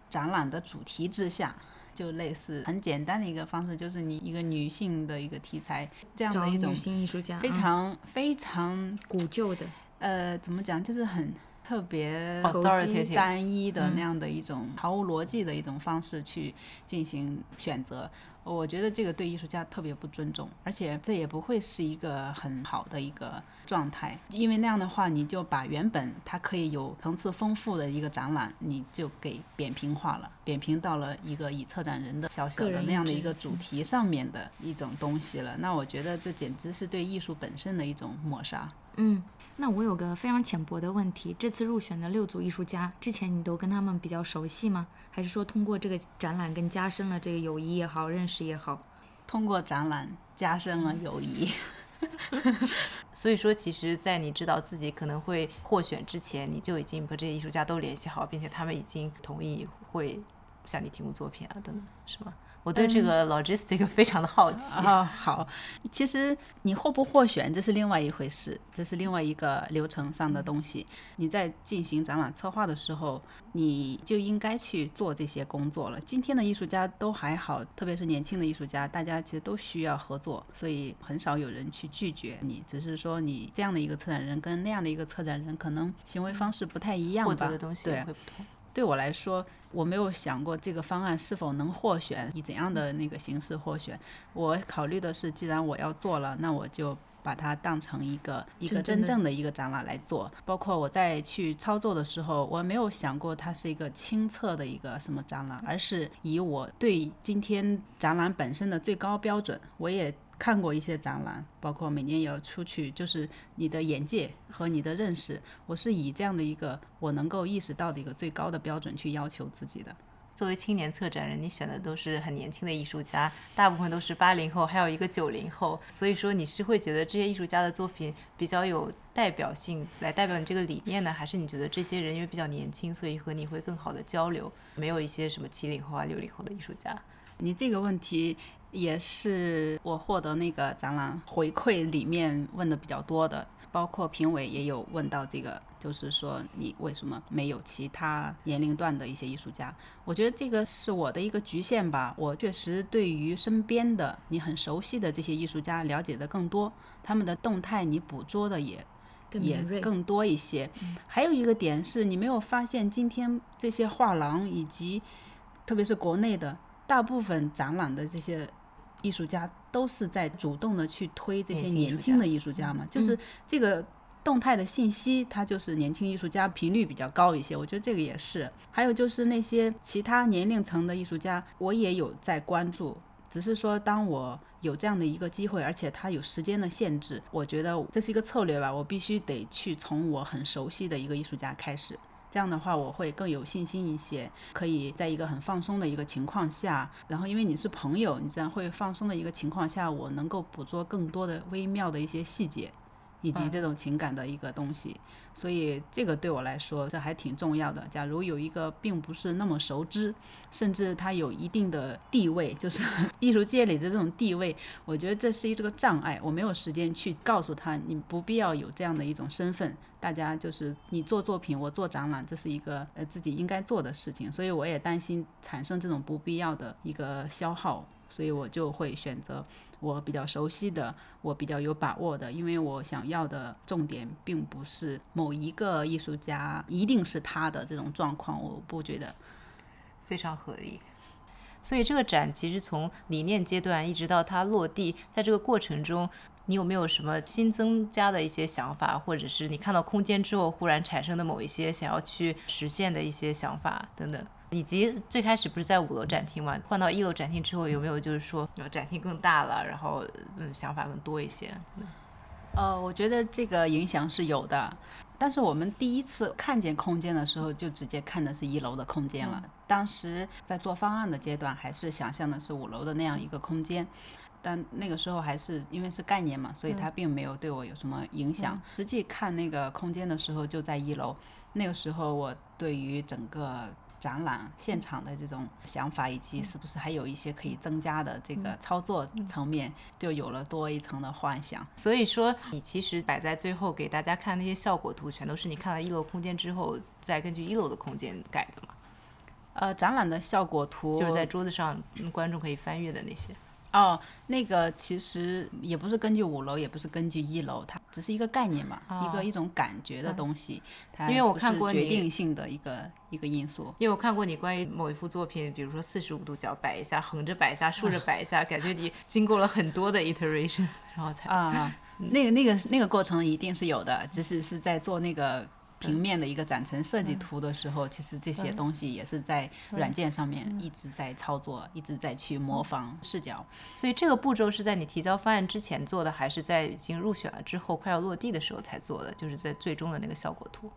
展览的主题之下。就类似很简单的一个方式，就是你一个女性的一个题材，这样的一种女性艺术家，非嗯常非常古旧的，呃，怎么讲，就是很特别投机单一的嗯那样的一种毫无逻辑的一种方式去进行选择。我觉得这个对艺术家特别不尊重，而且这也不会是一个很好的一个状态，因为那样的话，你就把原本它可以有层次丰富的一个展览，你就给扁平化了，扁平到了一个以策展人的小小的那样的一个主题上面的一种东西了。那我觉得这简直是对艺术本身的一种抹杀。嗯，那我有个非常浅薄的问题，这次入选的六组艺术家，之前你都跟他们比较熟悉吗？还是说通过这个展览更加深了这个友谊也好，认识也好？通过展览加深了友谊。[LAUGHS] 所以说，其实，在你知道自己可能会获选之前，你就已经和这些艺术家都联系好，并且他们已经同意会向你提供作品啊，等等，是吗？我对这个 logistic 非常的好奇。啊，好，其实你获不获选这是另外一回事，这是另外一个流程上的东西。你在进行展览策划的时候，你就应该去做这些工作了。今天的艺术家都还好，特别是年轻的艺术家，大家其实都需要合作，所以很少有人去拒绝你。只是说你这样的一个策展人跟那样的一个策展人，可能行为方式不太一样吧，获得的东西会不同。对我来说，我没有想过这个方案是否能获选，以怎样的那个形式获选。我考虑的是，既然我要做了，那我就把它当成一个一个真真正的正的一个展览来做。包括我在去操作的时候，我没有想过它是一个清测的一个什么展览，而是以我对今天展览本身的最高标准，我也。看过一些展览，包括每年也要出去，就是你的眼界和你的认识，我是以这样的一个我能够意识到的一个最高的标准去要求自己的。作为青年策展人，你选的都是很年轻的艺术家，大部分都是八零后，还有一个九零后。所以说，你是会觉得这些艺术家的作品比较有代表性，来代表你这个理念呢？还是你觉得这些人因为比较年轻，所以和你会更好的交流？没有一些什么七零后啊、六零后的艺术家？你这个问题也是我获得那个展览回馈里面问的比较多的，包括评委也有问到这个，就是说你为什么没有其他年龄段的一些艺术家？我觉得这个是我的一个局限吧。我确实对于身边的你很熟悉的这些艺术家了解的更多，他们的动态你捕捉的也也更多一些。还有一个点是你没有发现，今天这些画廊以及特别是国内的大部分展览的这些艺术家，都是在主动的去推这些年轻的艺术家嘛，就是这个。动态的信息，它就是年轻艺术家频率比较高一些，我觉得这个也是。还有就是那些其他年龄层的艺术家，我也有在关注，只是说，当我有这样的一个机会，而且它有时间的限制，我觉得这是一个策略吧，我必须得去从我很熟悉的一个艺术家开始。这样的话，我会更有信心一些，可以在一个很放松的一个情况下，然后因为你是朋友，你这样会放松的一个情况下，我能够捕捉更多的微妙的一些细节，以及这种情感的一个东西。所以这个对我来说，这还挺重要的。假如有一个并不是那么熟知，甚至他有一定的地位，就是 [LAUGHS] 艺术界里的这种地位，我觉得这是一这个障碍。我没有时间去告诉他，你不必要有这样的一种身份。大家就是你做作品，我做展览，这是一个呃自己应该做的事情。所以我也担心产生这种不必要的一个消耗，所以我就会选择我比较熟悉的，我比较有把握的，因为我想要的重点并不是某一个艺术家一定是他的这种状况，我不觉得。非常合理。所以这个展其实从理念阶段一直到它落地，在这个过程中，你有没有什么新增加的一些想法，或者是你看到空间之后忽然产生的某一些想要去实现的一些想法等等？以及最开始不是在五楼展厅嘛，换到一楼展厅之后，有没有就是说有展厅更大了，然后嗯想法更多一些？呃，我觉得这个影响是有的，但是我们第一次看见空间的时候，就直接看的是一楼的空间了。当时在做方案的阶段，还是想象的是五楼的那样一个空间，但那个时候还是因为是概念嘛，所以它并没有对我有什么影响。实际看那个空间的时候，就在一楼，那个时候我对于整个展览现场的这种想法，以及是不是还有一些可以增加的这个操作层面，就有了多一层的幻想。所以说，你其实摆在最后给大家看那些效果图，全都是你看了一楼空间之后，再根据一楼的空间改的嘛？呃，展览的效果图就是在桌子上，嗯观众可以翻阅的那些。哦，那个其实也不是根据五楼，也不是根据一楼，它只是一个概念嘛，一个一种感觉的东西。它因为我看过你决定性的一个一个因素。因为我看过你关于某一幅作品，比如说四十五度角摆一下，横着摆一下，竖着摆一下，感觉你经过了很多的 iterations，然后才啊，那个那个那个过程一定是有的，只是是在做那个平面的一个展陈设计图的时候，其实这些东西也是在软件上面一直在操作，一直在去模仿视角。所以这个步骤是在你提交方案之前做的，还是在已经入选了之后快要落地的时候才做的？就是在最终的那个效果图。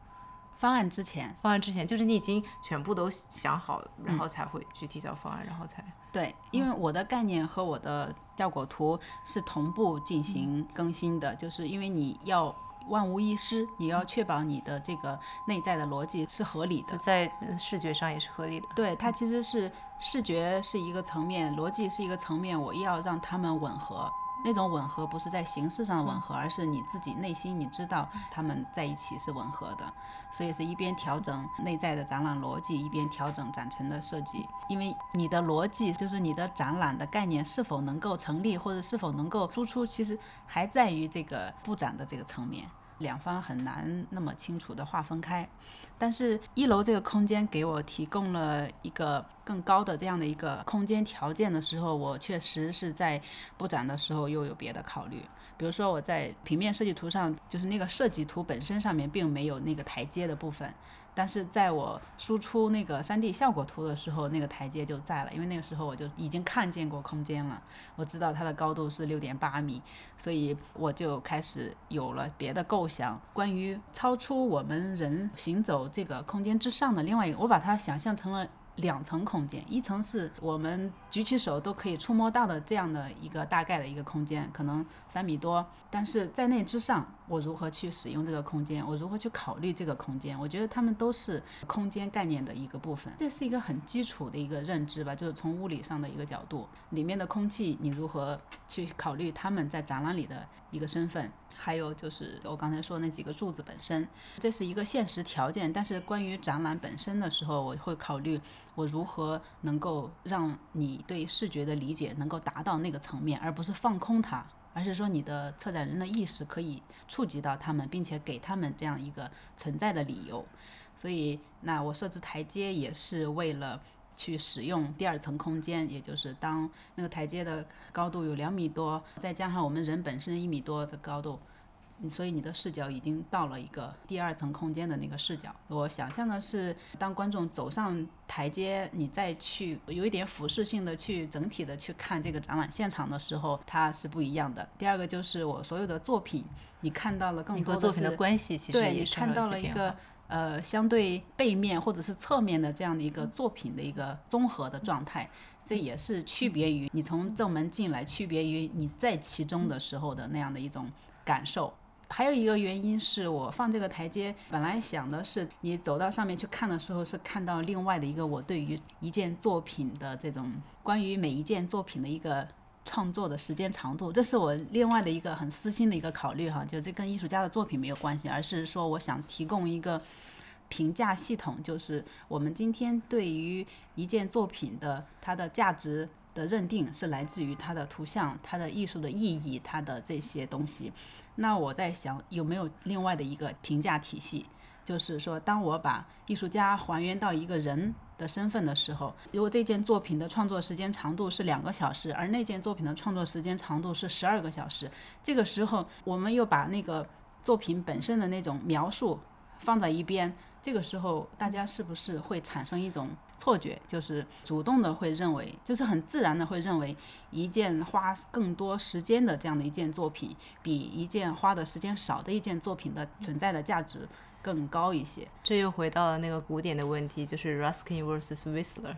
方案之前，方案之前，就是你已经全部都想好，然后才会去提交方案，然后才对，因为我的概念和我的效果图是同步进行更新的，就是因为你要万无一失，你要确保你的这个内在的逻辑是合理的。在呃视觉上也是合理的。对，它其实是视觉是一个层面，逻辑是一个层面，我要让它们吻合。那种吻合不是在形式上的吻合，而是你自己内心你知道他们在一起是吻合的，所以是一边调整内在的展览逻辑，一边调整展陈的设计。因为你的逻辑就是你的展览的概念是否能够成立，或者是否能够输出，其实还在于这个布展的这个层面。两方很难那么清楚的划分开，但是一楼这个空间给我提供了一个更高的这样的一个空间条件的时候，我确实是在布展的时候又有别的考虑。比如说我在平面设计图上，就是那个设计图本身上面并没有那个台阶的部分，但是在我输出那个 3D 效果图的时候，那个台阶就在了，因为那个时候我就已经看见过空间了，我知道它的高度是六点八米，所以我就开始有了别的构想，关于超出我们人行走这个空间之上的另外一个，我把它想象成了。两层空间，一层是我们举起手都可以触摸到的这样的一个大概的一个空间，可能三米多，但是在那之上，我如何去使用这个空间，我如何去考虑这个空间，我觉得它们都是空间概念的一个部分，这是一个很基础的一个认知吧，就是从物理上的一个角度，里面的空气你如何去考虑它们在展览里的一个身份。还有就是我刚才说那几个柱子本身，这是一个现实条件。但是关于展览本身的时候，我会考虑我如何能够让你对视觉的理解能够达到那个层面，而不是放空它，而是说你的策展人的意识可以触及到他们，并且给他们这样一个存在的理由。所以，那我设置台阶也是为了。去使用第二层空间，也就是当那个台阶的高度有两米多，再加上我们人本身一米多的高度，所以你的视角已经到了一个第二层空间的那个视角。我想象的是，当观众走上台阶，你再去有一点俯视性的去整体的去看这个展览现场的时候，它是不一样的。第二个就是我所有的作品，你看到了更多的作品的关系其实对你看到了一个。呃，相对背面或者是侧面的这样的一个作品的一个综合的状态，这也是区别于你从正门进来，区别于你在其中的时候的那样的一种感受。还有一个原因是我放这个台阶，本来想的是你走到上面去看的时候，是看到另外的一个我对于一件作品的这种关于每一件作品的一个。创作的时间长度，这是我另外的一个很私心的一个考虑哈，就这跟艺术家的作品没有关系，而是说我想提供一个评价系统，就是我们今天对于一件作品的它的价值的认定是来自于它的图像、它的艺术的意义、它的这些东西。那我在想有没有另外的一个评价体系，就是说当我把艺术家还原到一个人。的身份的时候，如果这件作品的创作时间长度是两个小时，而那件作品的创作时间长度是十二个小时，这个时候我们又把那个作品本身的那种描述放在一边，这个时候大家是不是会产生一种错觉，就是主动的会认为，就是很自然的会认为，一件花更多时间的这样的一件作品，比一件花的时间少的一件作品的存在的价值。更高一些，这又回到了那个古典的问题，就是 Ruskin versus Whistler。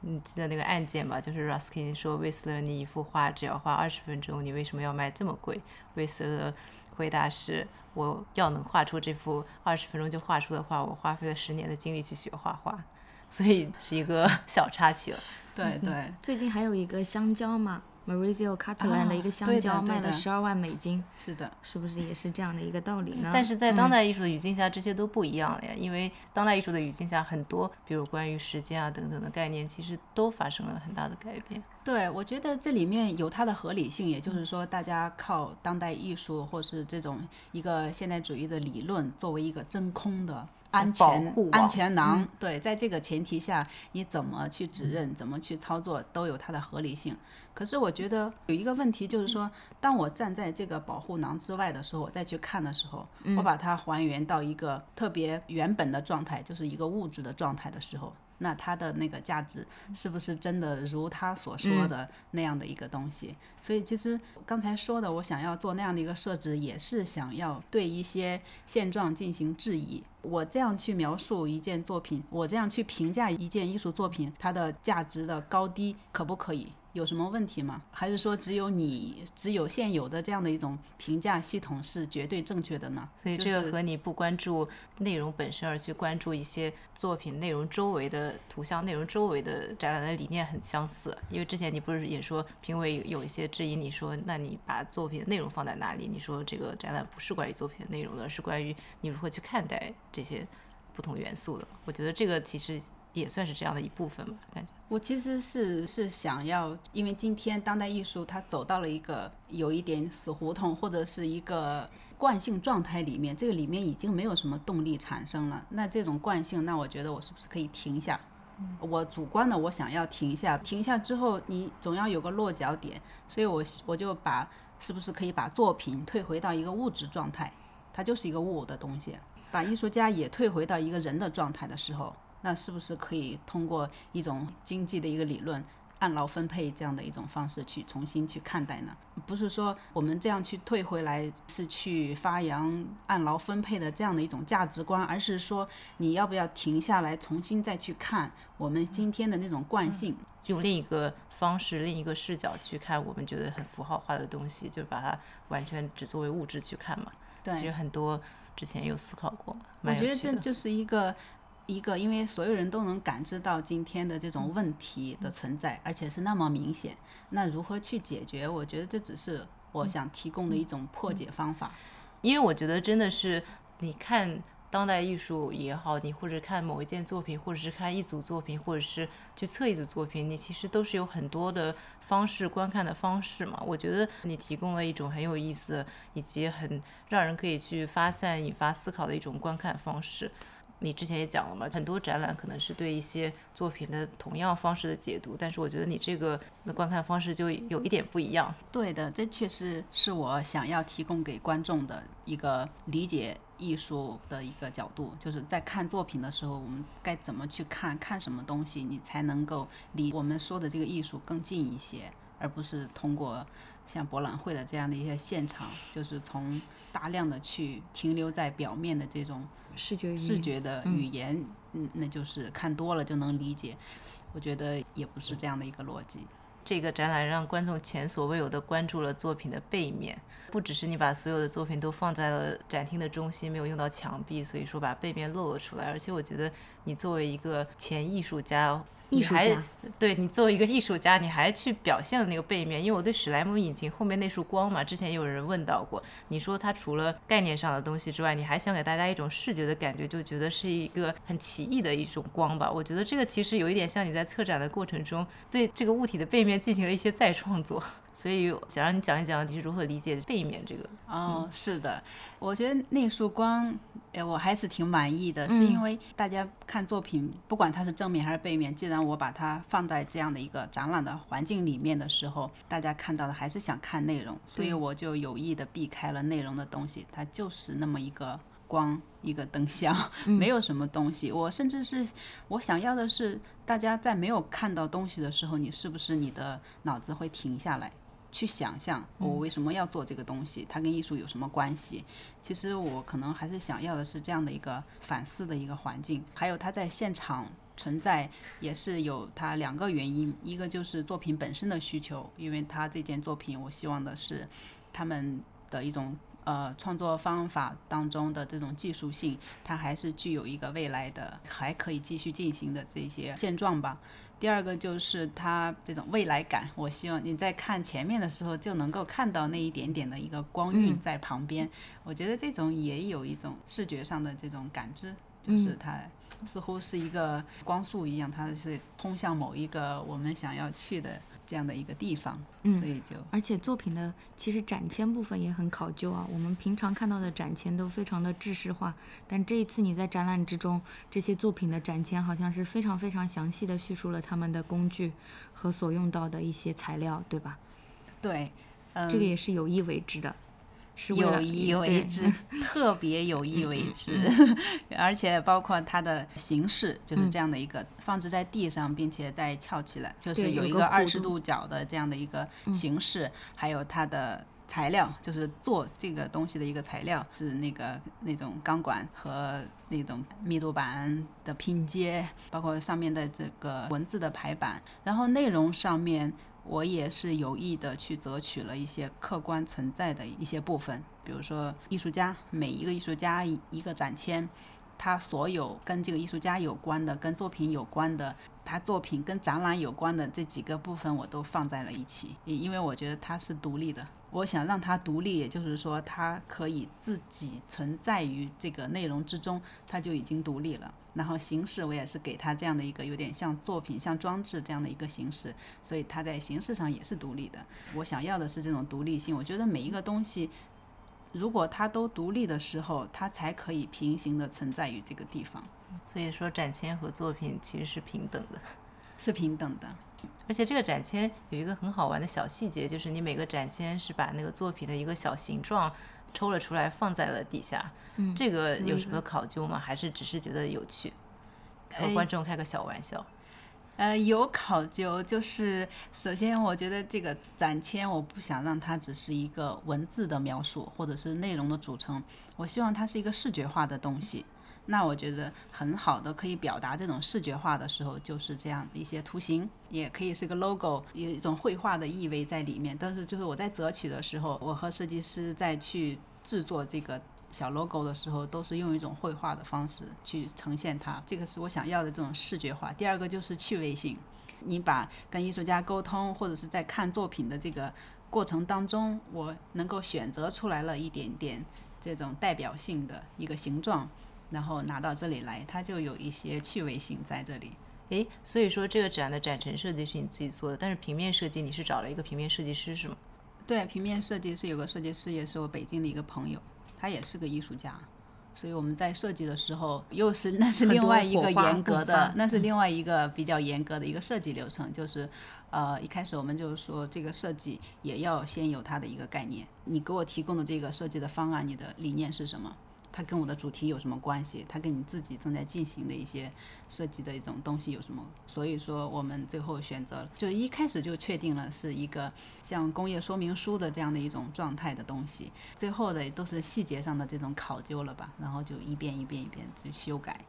你记得那个案件吧？就是 Ruskin 说 Whistler，你一幅画只要花二十分钟，你为什么要卖这么贵？Whistler 的回答是：我要能画出这幅二十分钟就画出的画，我花费了十年的精力去学画画，所以是一个 [LAUGHS] 小插曲了。对对，最近还有一个香蕉嘛，Maurizio Catalan 的一个香蕉卖了十二万美金，是的，是不是也是这样的一个道理呢？但是在当代艺术的语境下，这些都不一样了呀，因为当代艺术的语境下，很多比如关于时间啊等等的概念，其实都发生了很大的改变。对，我觉得这里面有它的合理性，也就是说，大家靠当代艺术或是这种一个现代主义的理论作为一个真空的。安全安全囊，对，在这个前提下，你怎么去指认，怎么去操作，都有它的合理性。可是我觉得有一个问题，就是说，当我站在这个保护囊之外的时候，我再去看的时候，我把它还原到一个特别原本的状态，就是一个物质的状态的时候。那它的那个价值是不是真的如他所说的那样的一个东西？所以其实刚才说的，我想要做那样的一个设置，也是想要对一些现状进行质疑。我这样去描述一件作品，我这样去评价一件艺术作品，它的价值的高低可不可以？有什么问题吗？还是说只有你只有现有的这样的一种评价系统是绝对正确的呢？所以这个和你不关注内容本身而去关注一些作品内容周围的图像、内容周围的展览的理念很相似。因为之前你不是也说评委有一些质疑，你说那你把作品内容放在哪里？你说这个展览不是关于作品内容的，是关于你如何去看待这些不同元素的。我觉得这个其实也算是这样的一部分吧，感觉。我其实是是想要，因为今天当代艺术它走到了一个有一点死胡同或者是一个惯性状态里面，这个里面已经没有什么动力产生了。那这种惯性，那我觉得我是不是可以停下？我主观的我想要停下，停下之后你总要有个落脚点，所以我我就把是不是可以把作品退回到一个物质状态，它就是一个物的东西，把艺术家也退回到一个人的状态的时候。那是不是可以通过一种经济的一个理论，按劳分配这样的一种方式去重新去看待呢？不是说我们这样去退回来是去发扬按劳分配的这样的一种价值观，而是说你要不要停下来重新再去看我们今天的那种惯性，用另一个方式、另一个视角去看我们觉得很符号化的东西，就把它完全只作为物质去看嘛？对，其实很多之前有思考过，我觉得这就是一个。一个，因为所有人都能感知到今天的这种问题的存在，而且是那么明显，那如何去解决？我觉得这只是我想提供的一种破解方法。因为我觉得真的是，你看当代艺术也好，你或者看某一件作品，或者是看一组作品，或者是去测一组作品，你其实都是有很多的方式观看的方式嘛。我觉得你提供了一种很有意思，以及很让人可以去发散、引发思考的一种观看方式。你之前也讲了嘛，很多展览可能是对一些作品的同样方式的解读，但是我觉得你这个的观看方式就有一点不一样。对的，这确实是我想要提供给观众的一个理解艺术的一个角度，就是在看作品的时候，我们该怎么去看，看什么东西，你才能够离我们说的这个艺术更近一些，而不是通过像博览会的这样的一些现场，就是从大量的去停留在表面的这种。视觉视觉的语言，嗯，那就是看多了就能理解。我觉得也不是这样的一个逻辑。这个展览让观众前所未有的关注了作品的背面，不只是你把所有的作品都放在了展厅的中心，没有用到墙壁，所以说把背面露了出来。而且我觉得你作为一个前艺术家。艺术家，对你作为一个艺术家，你还去表现了那个背面，因为我对史莱姆引擎后面那束光嘛，之前也有人问到过，你说它除了概念上的东西之外，你还想给大家一种视觉的感觉，就觉得是一个很奇异的一种光吧？我觉得这个其实有一点像你在策展的过程中对这个物体的背面进行了一些再创作。所以想让你讲一讲你是如何理解背面这个。哦，是的，我觉得那束光，哎，我还是挺满意的，是因为大家看作品，不管它是正面还是背面，既然我把它放在这样的一个展览的环境里面的时候，大家看到的还是想看内容，所以我就有意的避开了内容的东西，它就是那么一个光，一个灯箱，没有什么东西。我甚至是我想要的是，大家在没有看到东西的时候，你是不是你的脑子会停下来？去想象我为什么要做这个东西，它跟艺术有什么关系？其实我可能还是想要的是这样的一个反思的一个环境。还有它在现场存在也是有它两个原因，一个就是作品本身的需求，因为它这件作品我希望的是他们的一种呃创作方法当中的这种技术性，它还是具有一个未来的还可以继续进行的这些现状吧。第二个就是它这种未来感，我希望你在看前面的时候就能够看到那一点点的一个光晕在旁边。我觉得这种也有一种视觉上的这种感知，就是它似乎是一个光束一样，它是通向某一个我们想要去的。这样的一个地方，嗯，所以就而且作品的其实展签部分也很考究啊。我们平常看到的展签都非常的制式化，但这一次你在展览之中，这些作品的展签好像是非常非常详细的叙述了他们的工具和所用到的一些材料，对吧？对，嗯，这个也是有意为之的。有意为之，[LAUGHS] 特别有意为之，[LAUGHS] 而且包括它的形式就是这样的一个放置在地上，并且再翘起来，就是有一个二十度角的这样的一个形式，还有它的材料，就是做这个东西的一个材料是那个那种钢管和那种密度板的拼接，包括上面的这个文字的排版，然后内容上面。我也是有意的去择取了一些客观存在的一些部分，比如说艺术家，每一个艺术家一个展签，他所有跟这个艺术家有关的、跟作品有关的、他作品跟展览有关的这几个部分，我都放在了一起，因为我觉得它是独立的。我想让它独立，也就是说，它可以自己存在于这个内容之中，它就已经独立了。然后形式我也是给它这样的一个有点像作品、像装置这样的一个形式，所以它在形式上也是独立的。我想要的是这种独立性。我觉得每一个东西，如果它都独立的时候，它才可以平行的存在于这个地方。所以说，展签和作品其实是平等的，是平等的。而且这个展签有一个很好玩的小细节，就是你每个展签是把那个作品的一个小形状抽了出来放在了底下。嗯，这个有什么考究吗？还是只是觉得有趣，和观众开个小玩笑？呃，有考究，就是首先我觉得这个展签我不想让它只是一个文字的描述或者是内容的组成，我希望它是一个视觉化的东西。那我觉得很好的可以表达这种视觉化的时候，就是这样的一些图形，也可以是个 logo，有一种绘画的意味在里面。但是就是我在择取的时候，我和设计师在去制作这个小 logo 的时候，都是用一种绘画的方式去呈现它。这个是我想要的这种视觉化。第二个就是趣味性，你把跟艺术家沟通或者是在看作品的这个过程当中，我能够选择出来了一点点这种代表性的一个形状。然后拿到这里来，它就有一些趣味性在这里。诶，所以说这个展的展陈设计是你自己做的，但是平面设计你是找了一个平面设计师是吗？对，平面设计是有个设计师，也是我北京的一个朋友，他也是个艺术家，所以我们在设计的时候又是那是另外一个严格的，那是另外一个比较严格的一个设计流程，就是呃一开始我们就是说这个设计也要先有它的一个概念，你给我提供的这个设计的方案，你的理念是什么？它跟我的主题有什么关系？它跟你自己正在进行的一些设计的一种东西有什么？所以说，我们最后选择就一开始就确定了是一个像工业说明书的这样的一种状态的东西。最后的都是细节上的这种考究了吧？然后就一遍一遍一遍去修改。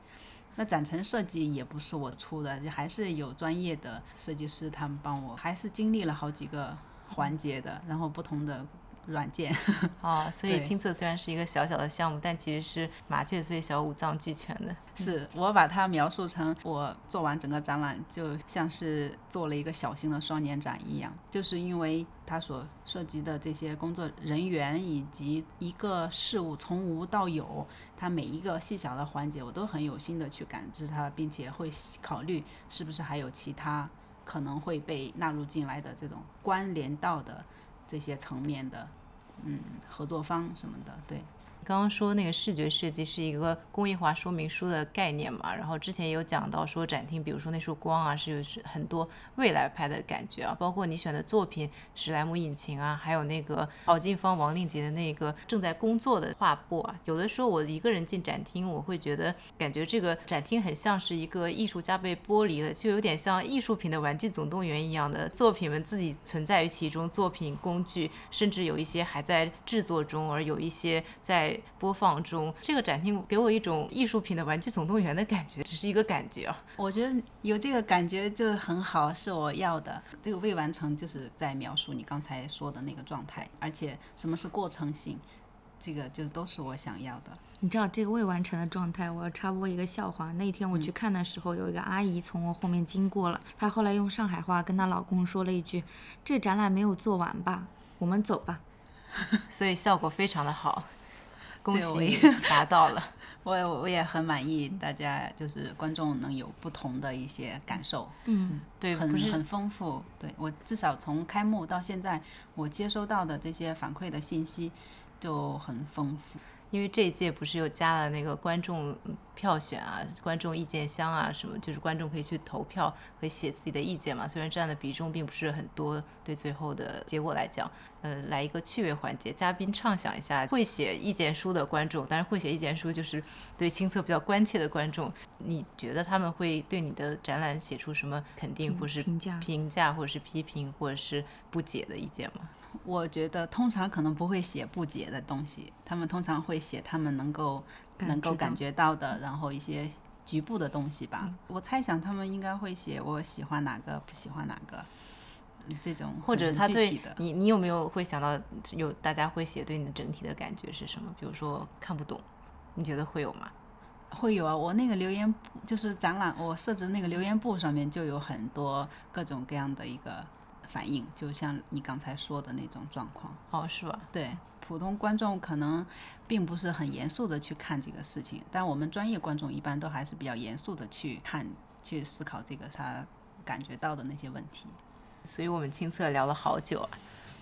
那展陈设计也不是我出的，就还是有专业的设计师他们帮我，还是经历了好几个环节的，然后不同的。软件 [LAUGHS] 哦，所以亲测虽然是一个小小的项目，但其实是麻雀虽小五脏俱全的。是我把它描述成我做完整个展览，就像是做了一个小型的双年展一样，就是因为它所涉及的这些工作人员以及一个事物从无到有，它每一个细小的环节，我都很有心的去感知它，并且会考虑是不是还有其他可能会被纳入进来的这种关联到的。这些层面的，嗯，合作方什么的，对。刚刚说那个视觉设计是一个工业化说明书的概念嘛，然后之前也有讲到说展厅，比如说那束光啊，是有是很多未来拍的感觉啊，包括你选的作品史莱姆引擎啊，还有那个郝静芳、王令杰的那个正在工作的画布啊，有的时候我一个人进展厅，我会觉得感觉这个展厅很像是一个艺术家被剥离了，就有点像艺术品的玩具总动员一样的作品们自己存在于其中，作品工具甚至有一些还在制作中，而有一些在。播放中，这个展厅给我一种艺术品的玩具总动员的感觉，只是一个感觉啊。我觉得有这个感觉就很好，是我要的。这个未完成就是在描述你刚才说的那个状态，而且什么是过程性？这个就都是我想要的。你知道这个未完成的状态，我要插播一个笑话。那天我去看的时候，有一个阿姨从我后面经过了，她后来用上海话跟她老公说了一句：“这展览没有做完吧？我们走吧。所以效果非常的好，恭喜 [LAUGHS] 达到了。[LAUGHS] 我也我也很满意，大家就是观众能有不同的一些感受，”嗯，对，很很丰富。对我至少从开幕到现在，我接收到的这些反馈的信息就很丰富。因为这一届不是又加了那个观众嗯票选啊、观众意见箱啊什么，就是观众可以去投票和写自己的意见嘛。虽然占的比重并不是很多，对最后的结果来讲，呃，来一个趣味环节，嘉宾畅想一下会写意见书的观众，当然会写意见书就是对亲测比较关切的观众，你觉得他们会对你的展览写出什么肯定或是评价评价或者是批评或者是不解的意见吗？我觉得通常可能不会写不解的东西，他们通常会写他们能够能够感觉到的，然后一些局部的东西吧。我猜想他们应该会写我喜欢哪个，不喜欢哪个，嗯这种或者他对具体的。你，你有没有会想到有大家会写对你的整体的感觉是什么？比如说看不懂，你觉得会有吗？会有啊，我那个留言就是展览，我设置那个留言簿上面就有很多各种各样的一个反应，就像你刚才说的那种状况。哦，是吧？对，普通观众可能并不是很严肃的去看这个事情，但我们专业观众一般都还是比较严肃的去看、去思考这个他感觉到的那些问题。所以我们亲测聊了好久啊，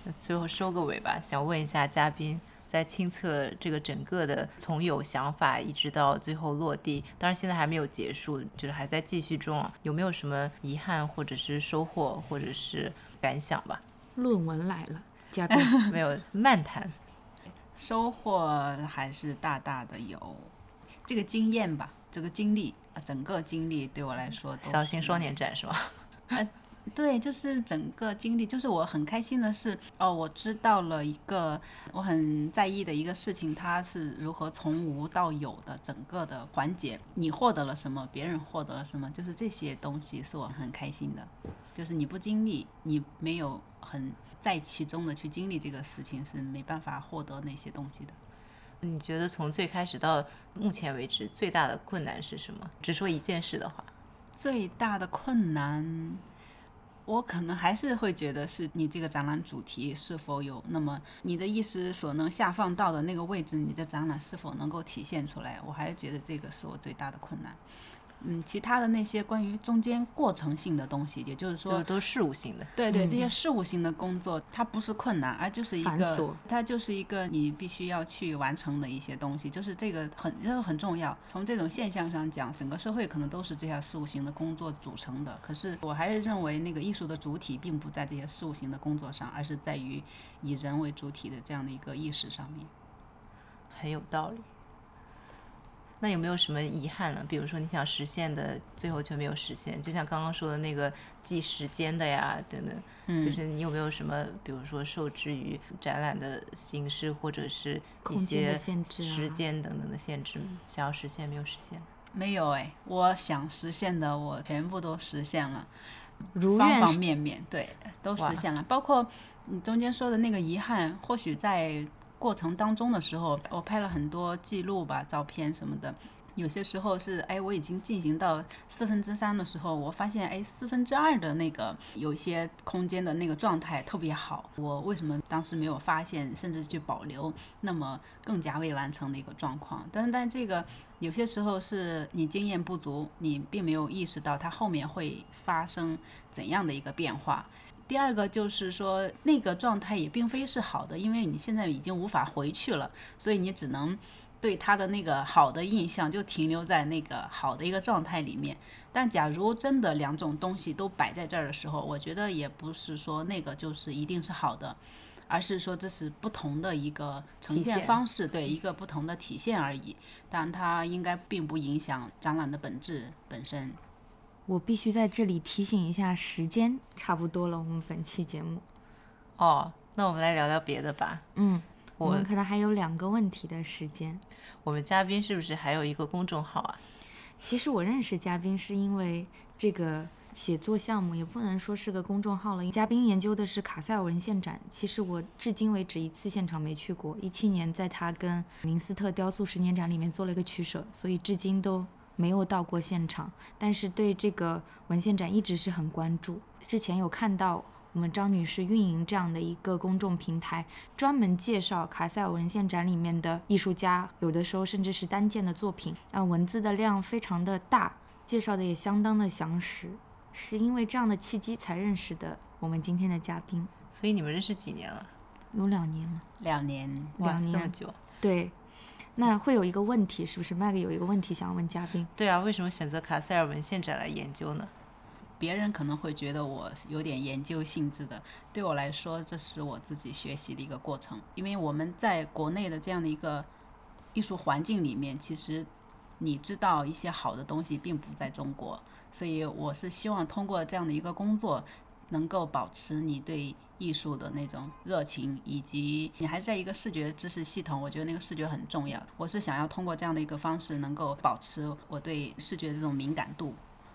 那最后收个尾吧，想问一下嘉宾。在亲测这个整个的从有想法一直到最后落地，当然现在还没有结束，就是还在继续中啊。有没有什么遗憾，或者是收获，或者是感想吧？论文来了，嘉宾 [LAUGHS] 没有，漫谈。收获还是大大的有，这个经验吧，这个经历啊，整个经历对我来说小型双年展是吗？[LAUGHS] 对，就是整个经历，就是我很开心的是，哦，我知道了一个我很在意的一个事情，它是如何从无到有的整个的环节，你获得了什么，别人获得了什么，就是这些东西是我很开心的。就是你不经历，你没有很在其中的去经历这个事情，是没办法获得那些东西的。你觉得从最开始到目前为止最大的困难是什么？只说一件事的话，最大的困难，我可能还是会觉得是你这个展览主题是否有那么你的意思所能下放到的那个位置，你的展览是否能够体现出来？我还是觉得这个是我最大的困难。嗯，其他的那些关于中间过程性的东西，也就是说就是，都是事务性的。对对，这些事务性的工作，它不是困难，而就是一个，它就是一个你必须要去完成的一些东西，就是这个很这个很重要。从这种现象上讲，整个社会可能都是这些事务性的工作组成的。可是我还是认为，那个艺术的主体并不在这些事务性的工作上，而是在于以人为主体的这样的一个意识上面。很有道理。那有没有什么遗憾呢？比如说你想实现的，最后却没有实现，就像刚刚说的那个记时间的呀，等等。嗯就是你有没有什么，比如说受制于展览的形式，或者是一些时间等等的限制，想要实现没有实现？没有哎，我想实现的我全部都实现了。如方方面面，对，都实现了。包括你中间说的那个遗憾，或许在过程当中的时候，我拍了很多记录吧，照片什么的。有些时候是，哎，我已经进行到四分之三的时候，我发现，哎，四分之二的那个有一些空间的那个状态特别好。我为什么当时没有发现，甚至去保留那么更加未完成的一个状况？但但这个有些时候是你经验不足，你并没有意识到它后面会发生怎样的一个变化。第二个就是说，那个状态也并非是好的，因为你现在已经无法回去了，所以你只能对他的那个好的印象就停留在那个好的一个状态里面。但假如真的两种东西都摆在这儿的时候，我觉得也不是说那个就是一定是好的，而是说这是不同的一个呈现方式，对一个不同的体现而已。但它应该并不影响展览的本质本身。我必须在这里提醒一下，时间差不多了，我们本期节目，哦，那我们来聊聊别的吧。嗯，我我们可能还有两个问题的时间。我们嘉宾是不是还有一个公众号啊？其实我认识嘉宾是因为这个写作项目，也不能说是个公众号了。嘉宾研究的是卡塞尔文献展，其实我至今为止一次现场没去过。一七年在他跟明斯特雕塑十年展里面做了一个取舍，所以至今都没有到过现场。但是对这个文献展一直是很关注。之前有看到我们张女士运营这样的一个公众平台，专门介绍卡塞尔文献展里面的艺术家，有的时候甚至是单件的作品，啊，文字的量非常的大，介绍的也相当的详实。是因为这样的契机才认识的我们今天的嘉宾，所以你们认识几年了？有两年吗？两年，两年这么久。对，那会有一个问题，是不是麦克有一个问题想要问嘉宾？对啊，为什么选择卡塞尔文献展来研究呢？别人可能会觉得我有点研究性质的，对我来说，这是我自己学习的一个过程。因为我们在国内的这样的一个艺术环境里面，其实你知道一些好的东西并不在中国，所以我是希望通过这样的一个工作，能够保持你对艺术的那种热情，以及你还在一个视觉知识系统，我觉得那个视觉很重要。我是想要通过这样的一个方式，能够保持我对视觉的这种敏感度。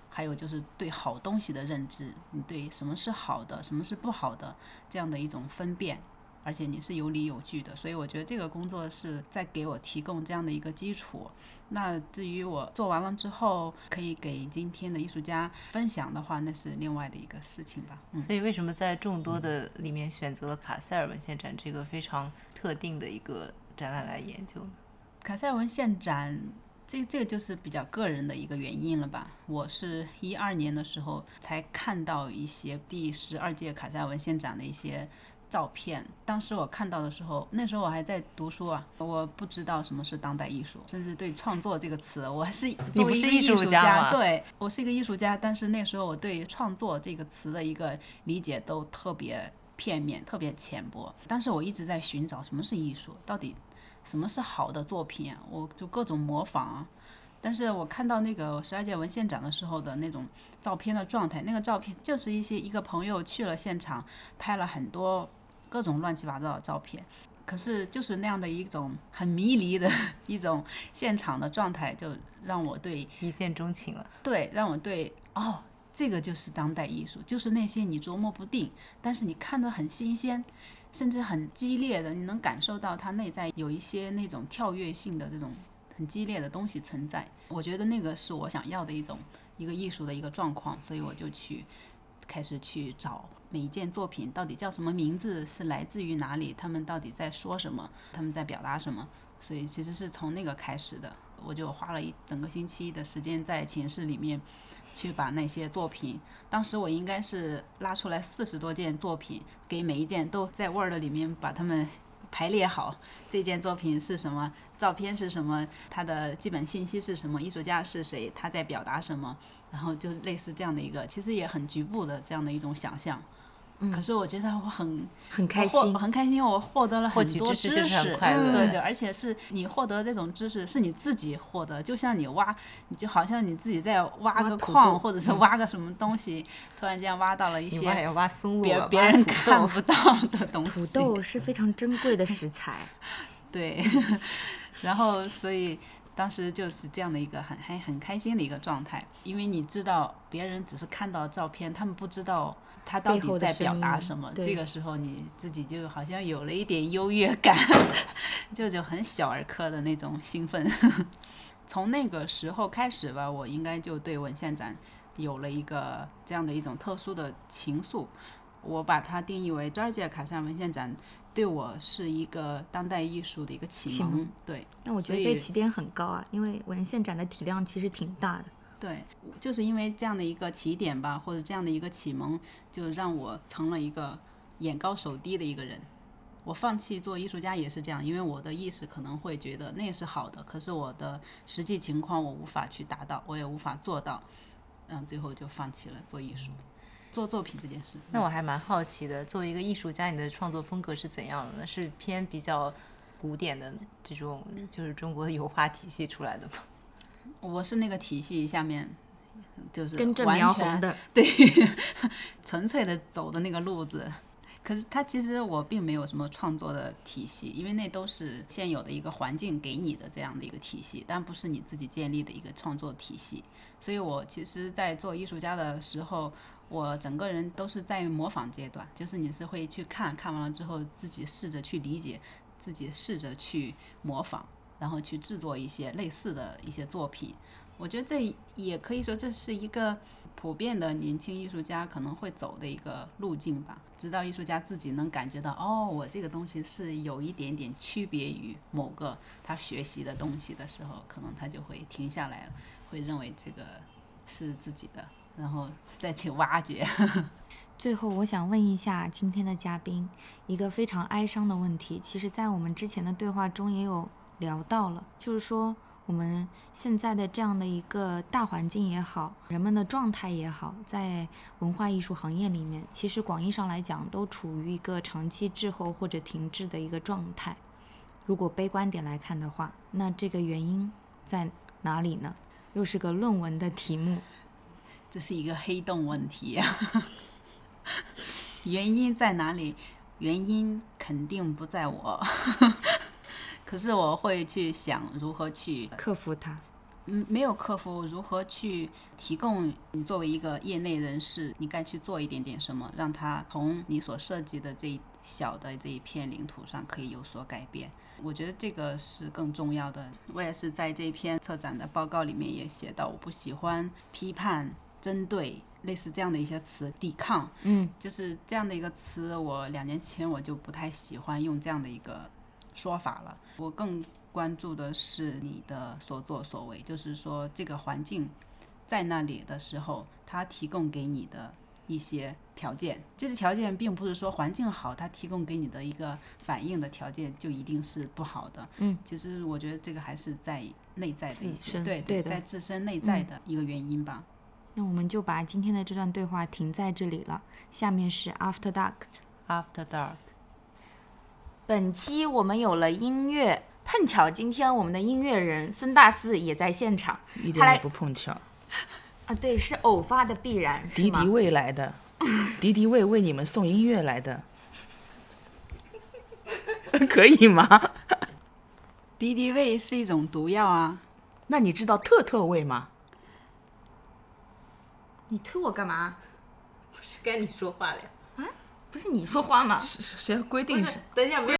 还有就是对好东西的认知，你对什么是好的，什么是不好的这样的一种分辨，而且你是有理有据的，所以我觉得这个工作是在给我提供这样的一个基础。那至于我做完了之后可以给今天的艺术家分享的话，那是另外的一个事情吧。嗯，所以为什么在众多的里面选择了卡塞尔文献展这个非常特定的一个展览来研究呢？卡塞尔文献展。这这个就是比较个人的一个原因了吧。我是一二年的时候才看到一些第十二届卡塞尔文献展的一些照片。当时我看到的时候，那时候我还在读书啊，我不知道什么是当代艺术，甚至对创作这个词，我还是作为一个艺术家，对我是一个艺术家，但是那时候我对创作这个词的一个理解都特别片面，特别浅薄。但是我一直在寻找什么是艺术，到底。什么是好的作品？我就各种模仿，但是我看到那个十二届文献展的时候的那种照片的状态，那个照片就是一些一个朋友去了现场，拍了很多各种乱七八糟的照片，可是就是那样的一种很迷离的一种现场的状态，就让我对一见钟情了。对，让我对哦，这个就是当代艺术，就是那些你琢磨不定，但是你看得很新鲜。甚至很激烈的，你能感受到它内在有一些那种跳跃性的这种很激烈的东西存在。我觉得那个是我想要的一种一个艺术的一个状况，所以我就去开始去找每一件作品到底叫什么名字，是来自于哪里，他们到底在说什么，他们在表达什么。所以其实是从那个开始的，我就花了一整个星期的时间在寝室里面。去把那些作品，当时我应该是拉出来四十多件作品，给每一件都在 Word 里面把它们排列好。这件作品是什么？照片是什么？它的基本信息是什么？艺术家是谁？他在表达什么？然后就类似这样的一个，其实也很局部的这样的一种想象。可是我觉得我很很开心，很开心，我获得了很多知识，是快乐。对对，而且是你获得这种知识，是你自己获得，就像你挖，你就好像你自己在挖个矿，或者是挖个什么东西，突然间挖到了一些别别人看不到的东西。土豆是非常珍贵的食材，[LAUGHS] 对。[LAUGHS] 然后，所以当时就是这样的一个很很很开心的一个状态，因为你知道，别人只是看到照片，他们不知道。他到底在表达什么？这个时候你自己就好像有了一点优越感，[LAUGHS] 就就很小儿科的那种兴奋。[LAUGHS] 从那个时候开始吧，我应该就对文献展有了一个这样的一种特殊的情愫。我把它定义为第二届卡塞尔文献展对我是一个当代艺术的一个启蒙。对，那我觉得这起点很高啊，因为文献展的体量其实挺大的。对，就是因为这样的一个起点吧，或者这样的一个启蒙，就让我成了一个眼高手低的一个人。我放弃做艺术家也是这样，因为我的意识可能会觉得那是好的，可是我的实际情况我无法去达到，我也无法做到，嗯，最后就放弃了做艺术、做作品这件事。那我还蛮好奇的，作为一个艺术家，你的创作风格是怎样的呢？是偏比较古典的这种，就是中国的油画体系出来的吗？我是那个体系下面，就是根正苗红的，[LAUGHS] 对，[LAUGHS] 纯粹的走的那个路子，可是它其实我并没有什么创作的体系，因为那都是现有的一个环境给你的这样的一个体系，但不是你自己建立的一个创作体系。所以我其实，在做艺术家的时候，我整个人都是在模仿阶段，就是你是会去看看完了之后，自己试着去理解，自己试着去模仿，然后去制作一些类似的一些作品。我觉得这也可以说这是一个普遍的年轻艺术家可能会走的一个路径吧。直到艺术家自己能感觉到，哦，我这个东西是有一点点区别于某个他学习的东西的时候，可能他就会停下来了，会认为这个是自己的，然后再去挖掘。[LAUGHS] 最后，我想问一下今天的嘉宾一个非常哀伤的问题，其实，在我们之前的对话中也有聊到了，就是说。我们现在的这样的一个大环境也好，人们的状态也好，在文化艺术行业里面，其实广义上来讲，都处于一个长期滞后或者停滞的一个状态。如果悲观点来看的话，那这个原因在哪里呢？又是个论文的题目，[LAUGHS] 这是一个黑洞问题。[LAUGHS] 原因在哪里？原因肯定不在我。可是我会去想如何去克服它，嗯，没有克服，如何去提供你作为一个业内人士，你该去做一点点什么，让它从你所涉及的这一小的这一片领土上可以有所改变。我觉得这个是更重要的。我也是在这篇策展的报告里面也写到，我不喜欢批判、针对类似这样的一些词，抵抗，嗯，就是这样的一个词。我两年前我就不太喜欢用这样的一个。说法了，我更关注的是你的所作所为，就是说这个环境在那里的时候，它提供给你的一些条件，这些条件并不是说环境好，它提供给你的一个反应的条件就一定是不好的。嗯，其实我觉得这个还是在内在的一些，对对，在自身内在的一个原因吧。那我们就把今天的这段对话停在这里了，下面是 After Dark，After Dark。本期我们有了音乐，碰巧今天我们的音乐人孙大四也在现场，一点也不碰巧。啊，对，是偶发的必然，是敌敌畏来的，敌敌畏为你们送音乐来的，[LAUGHS] 可以吗？敌敌畏是一种毒药啊。那你知道特特畏吗？你推我干嘛？不是该你说话了呀？啊不是你说话吗？谁规定是？等一下，没。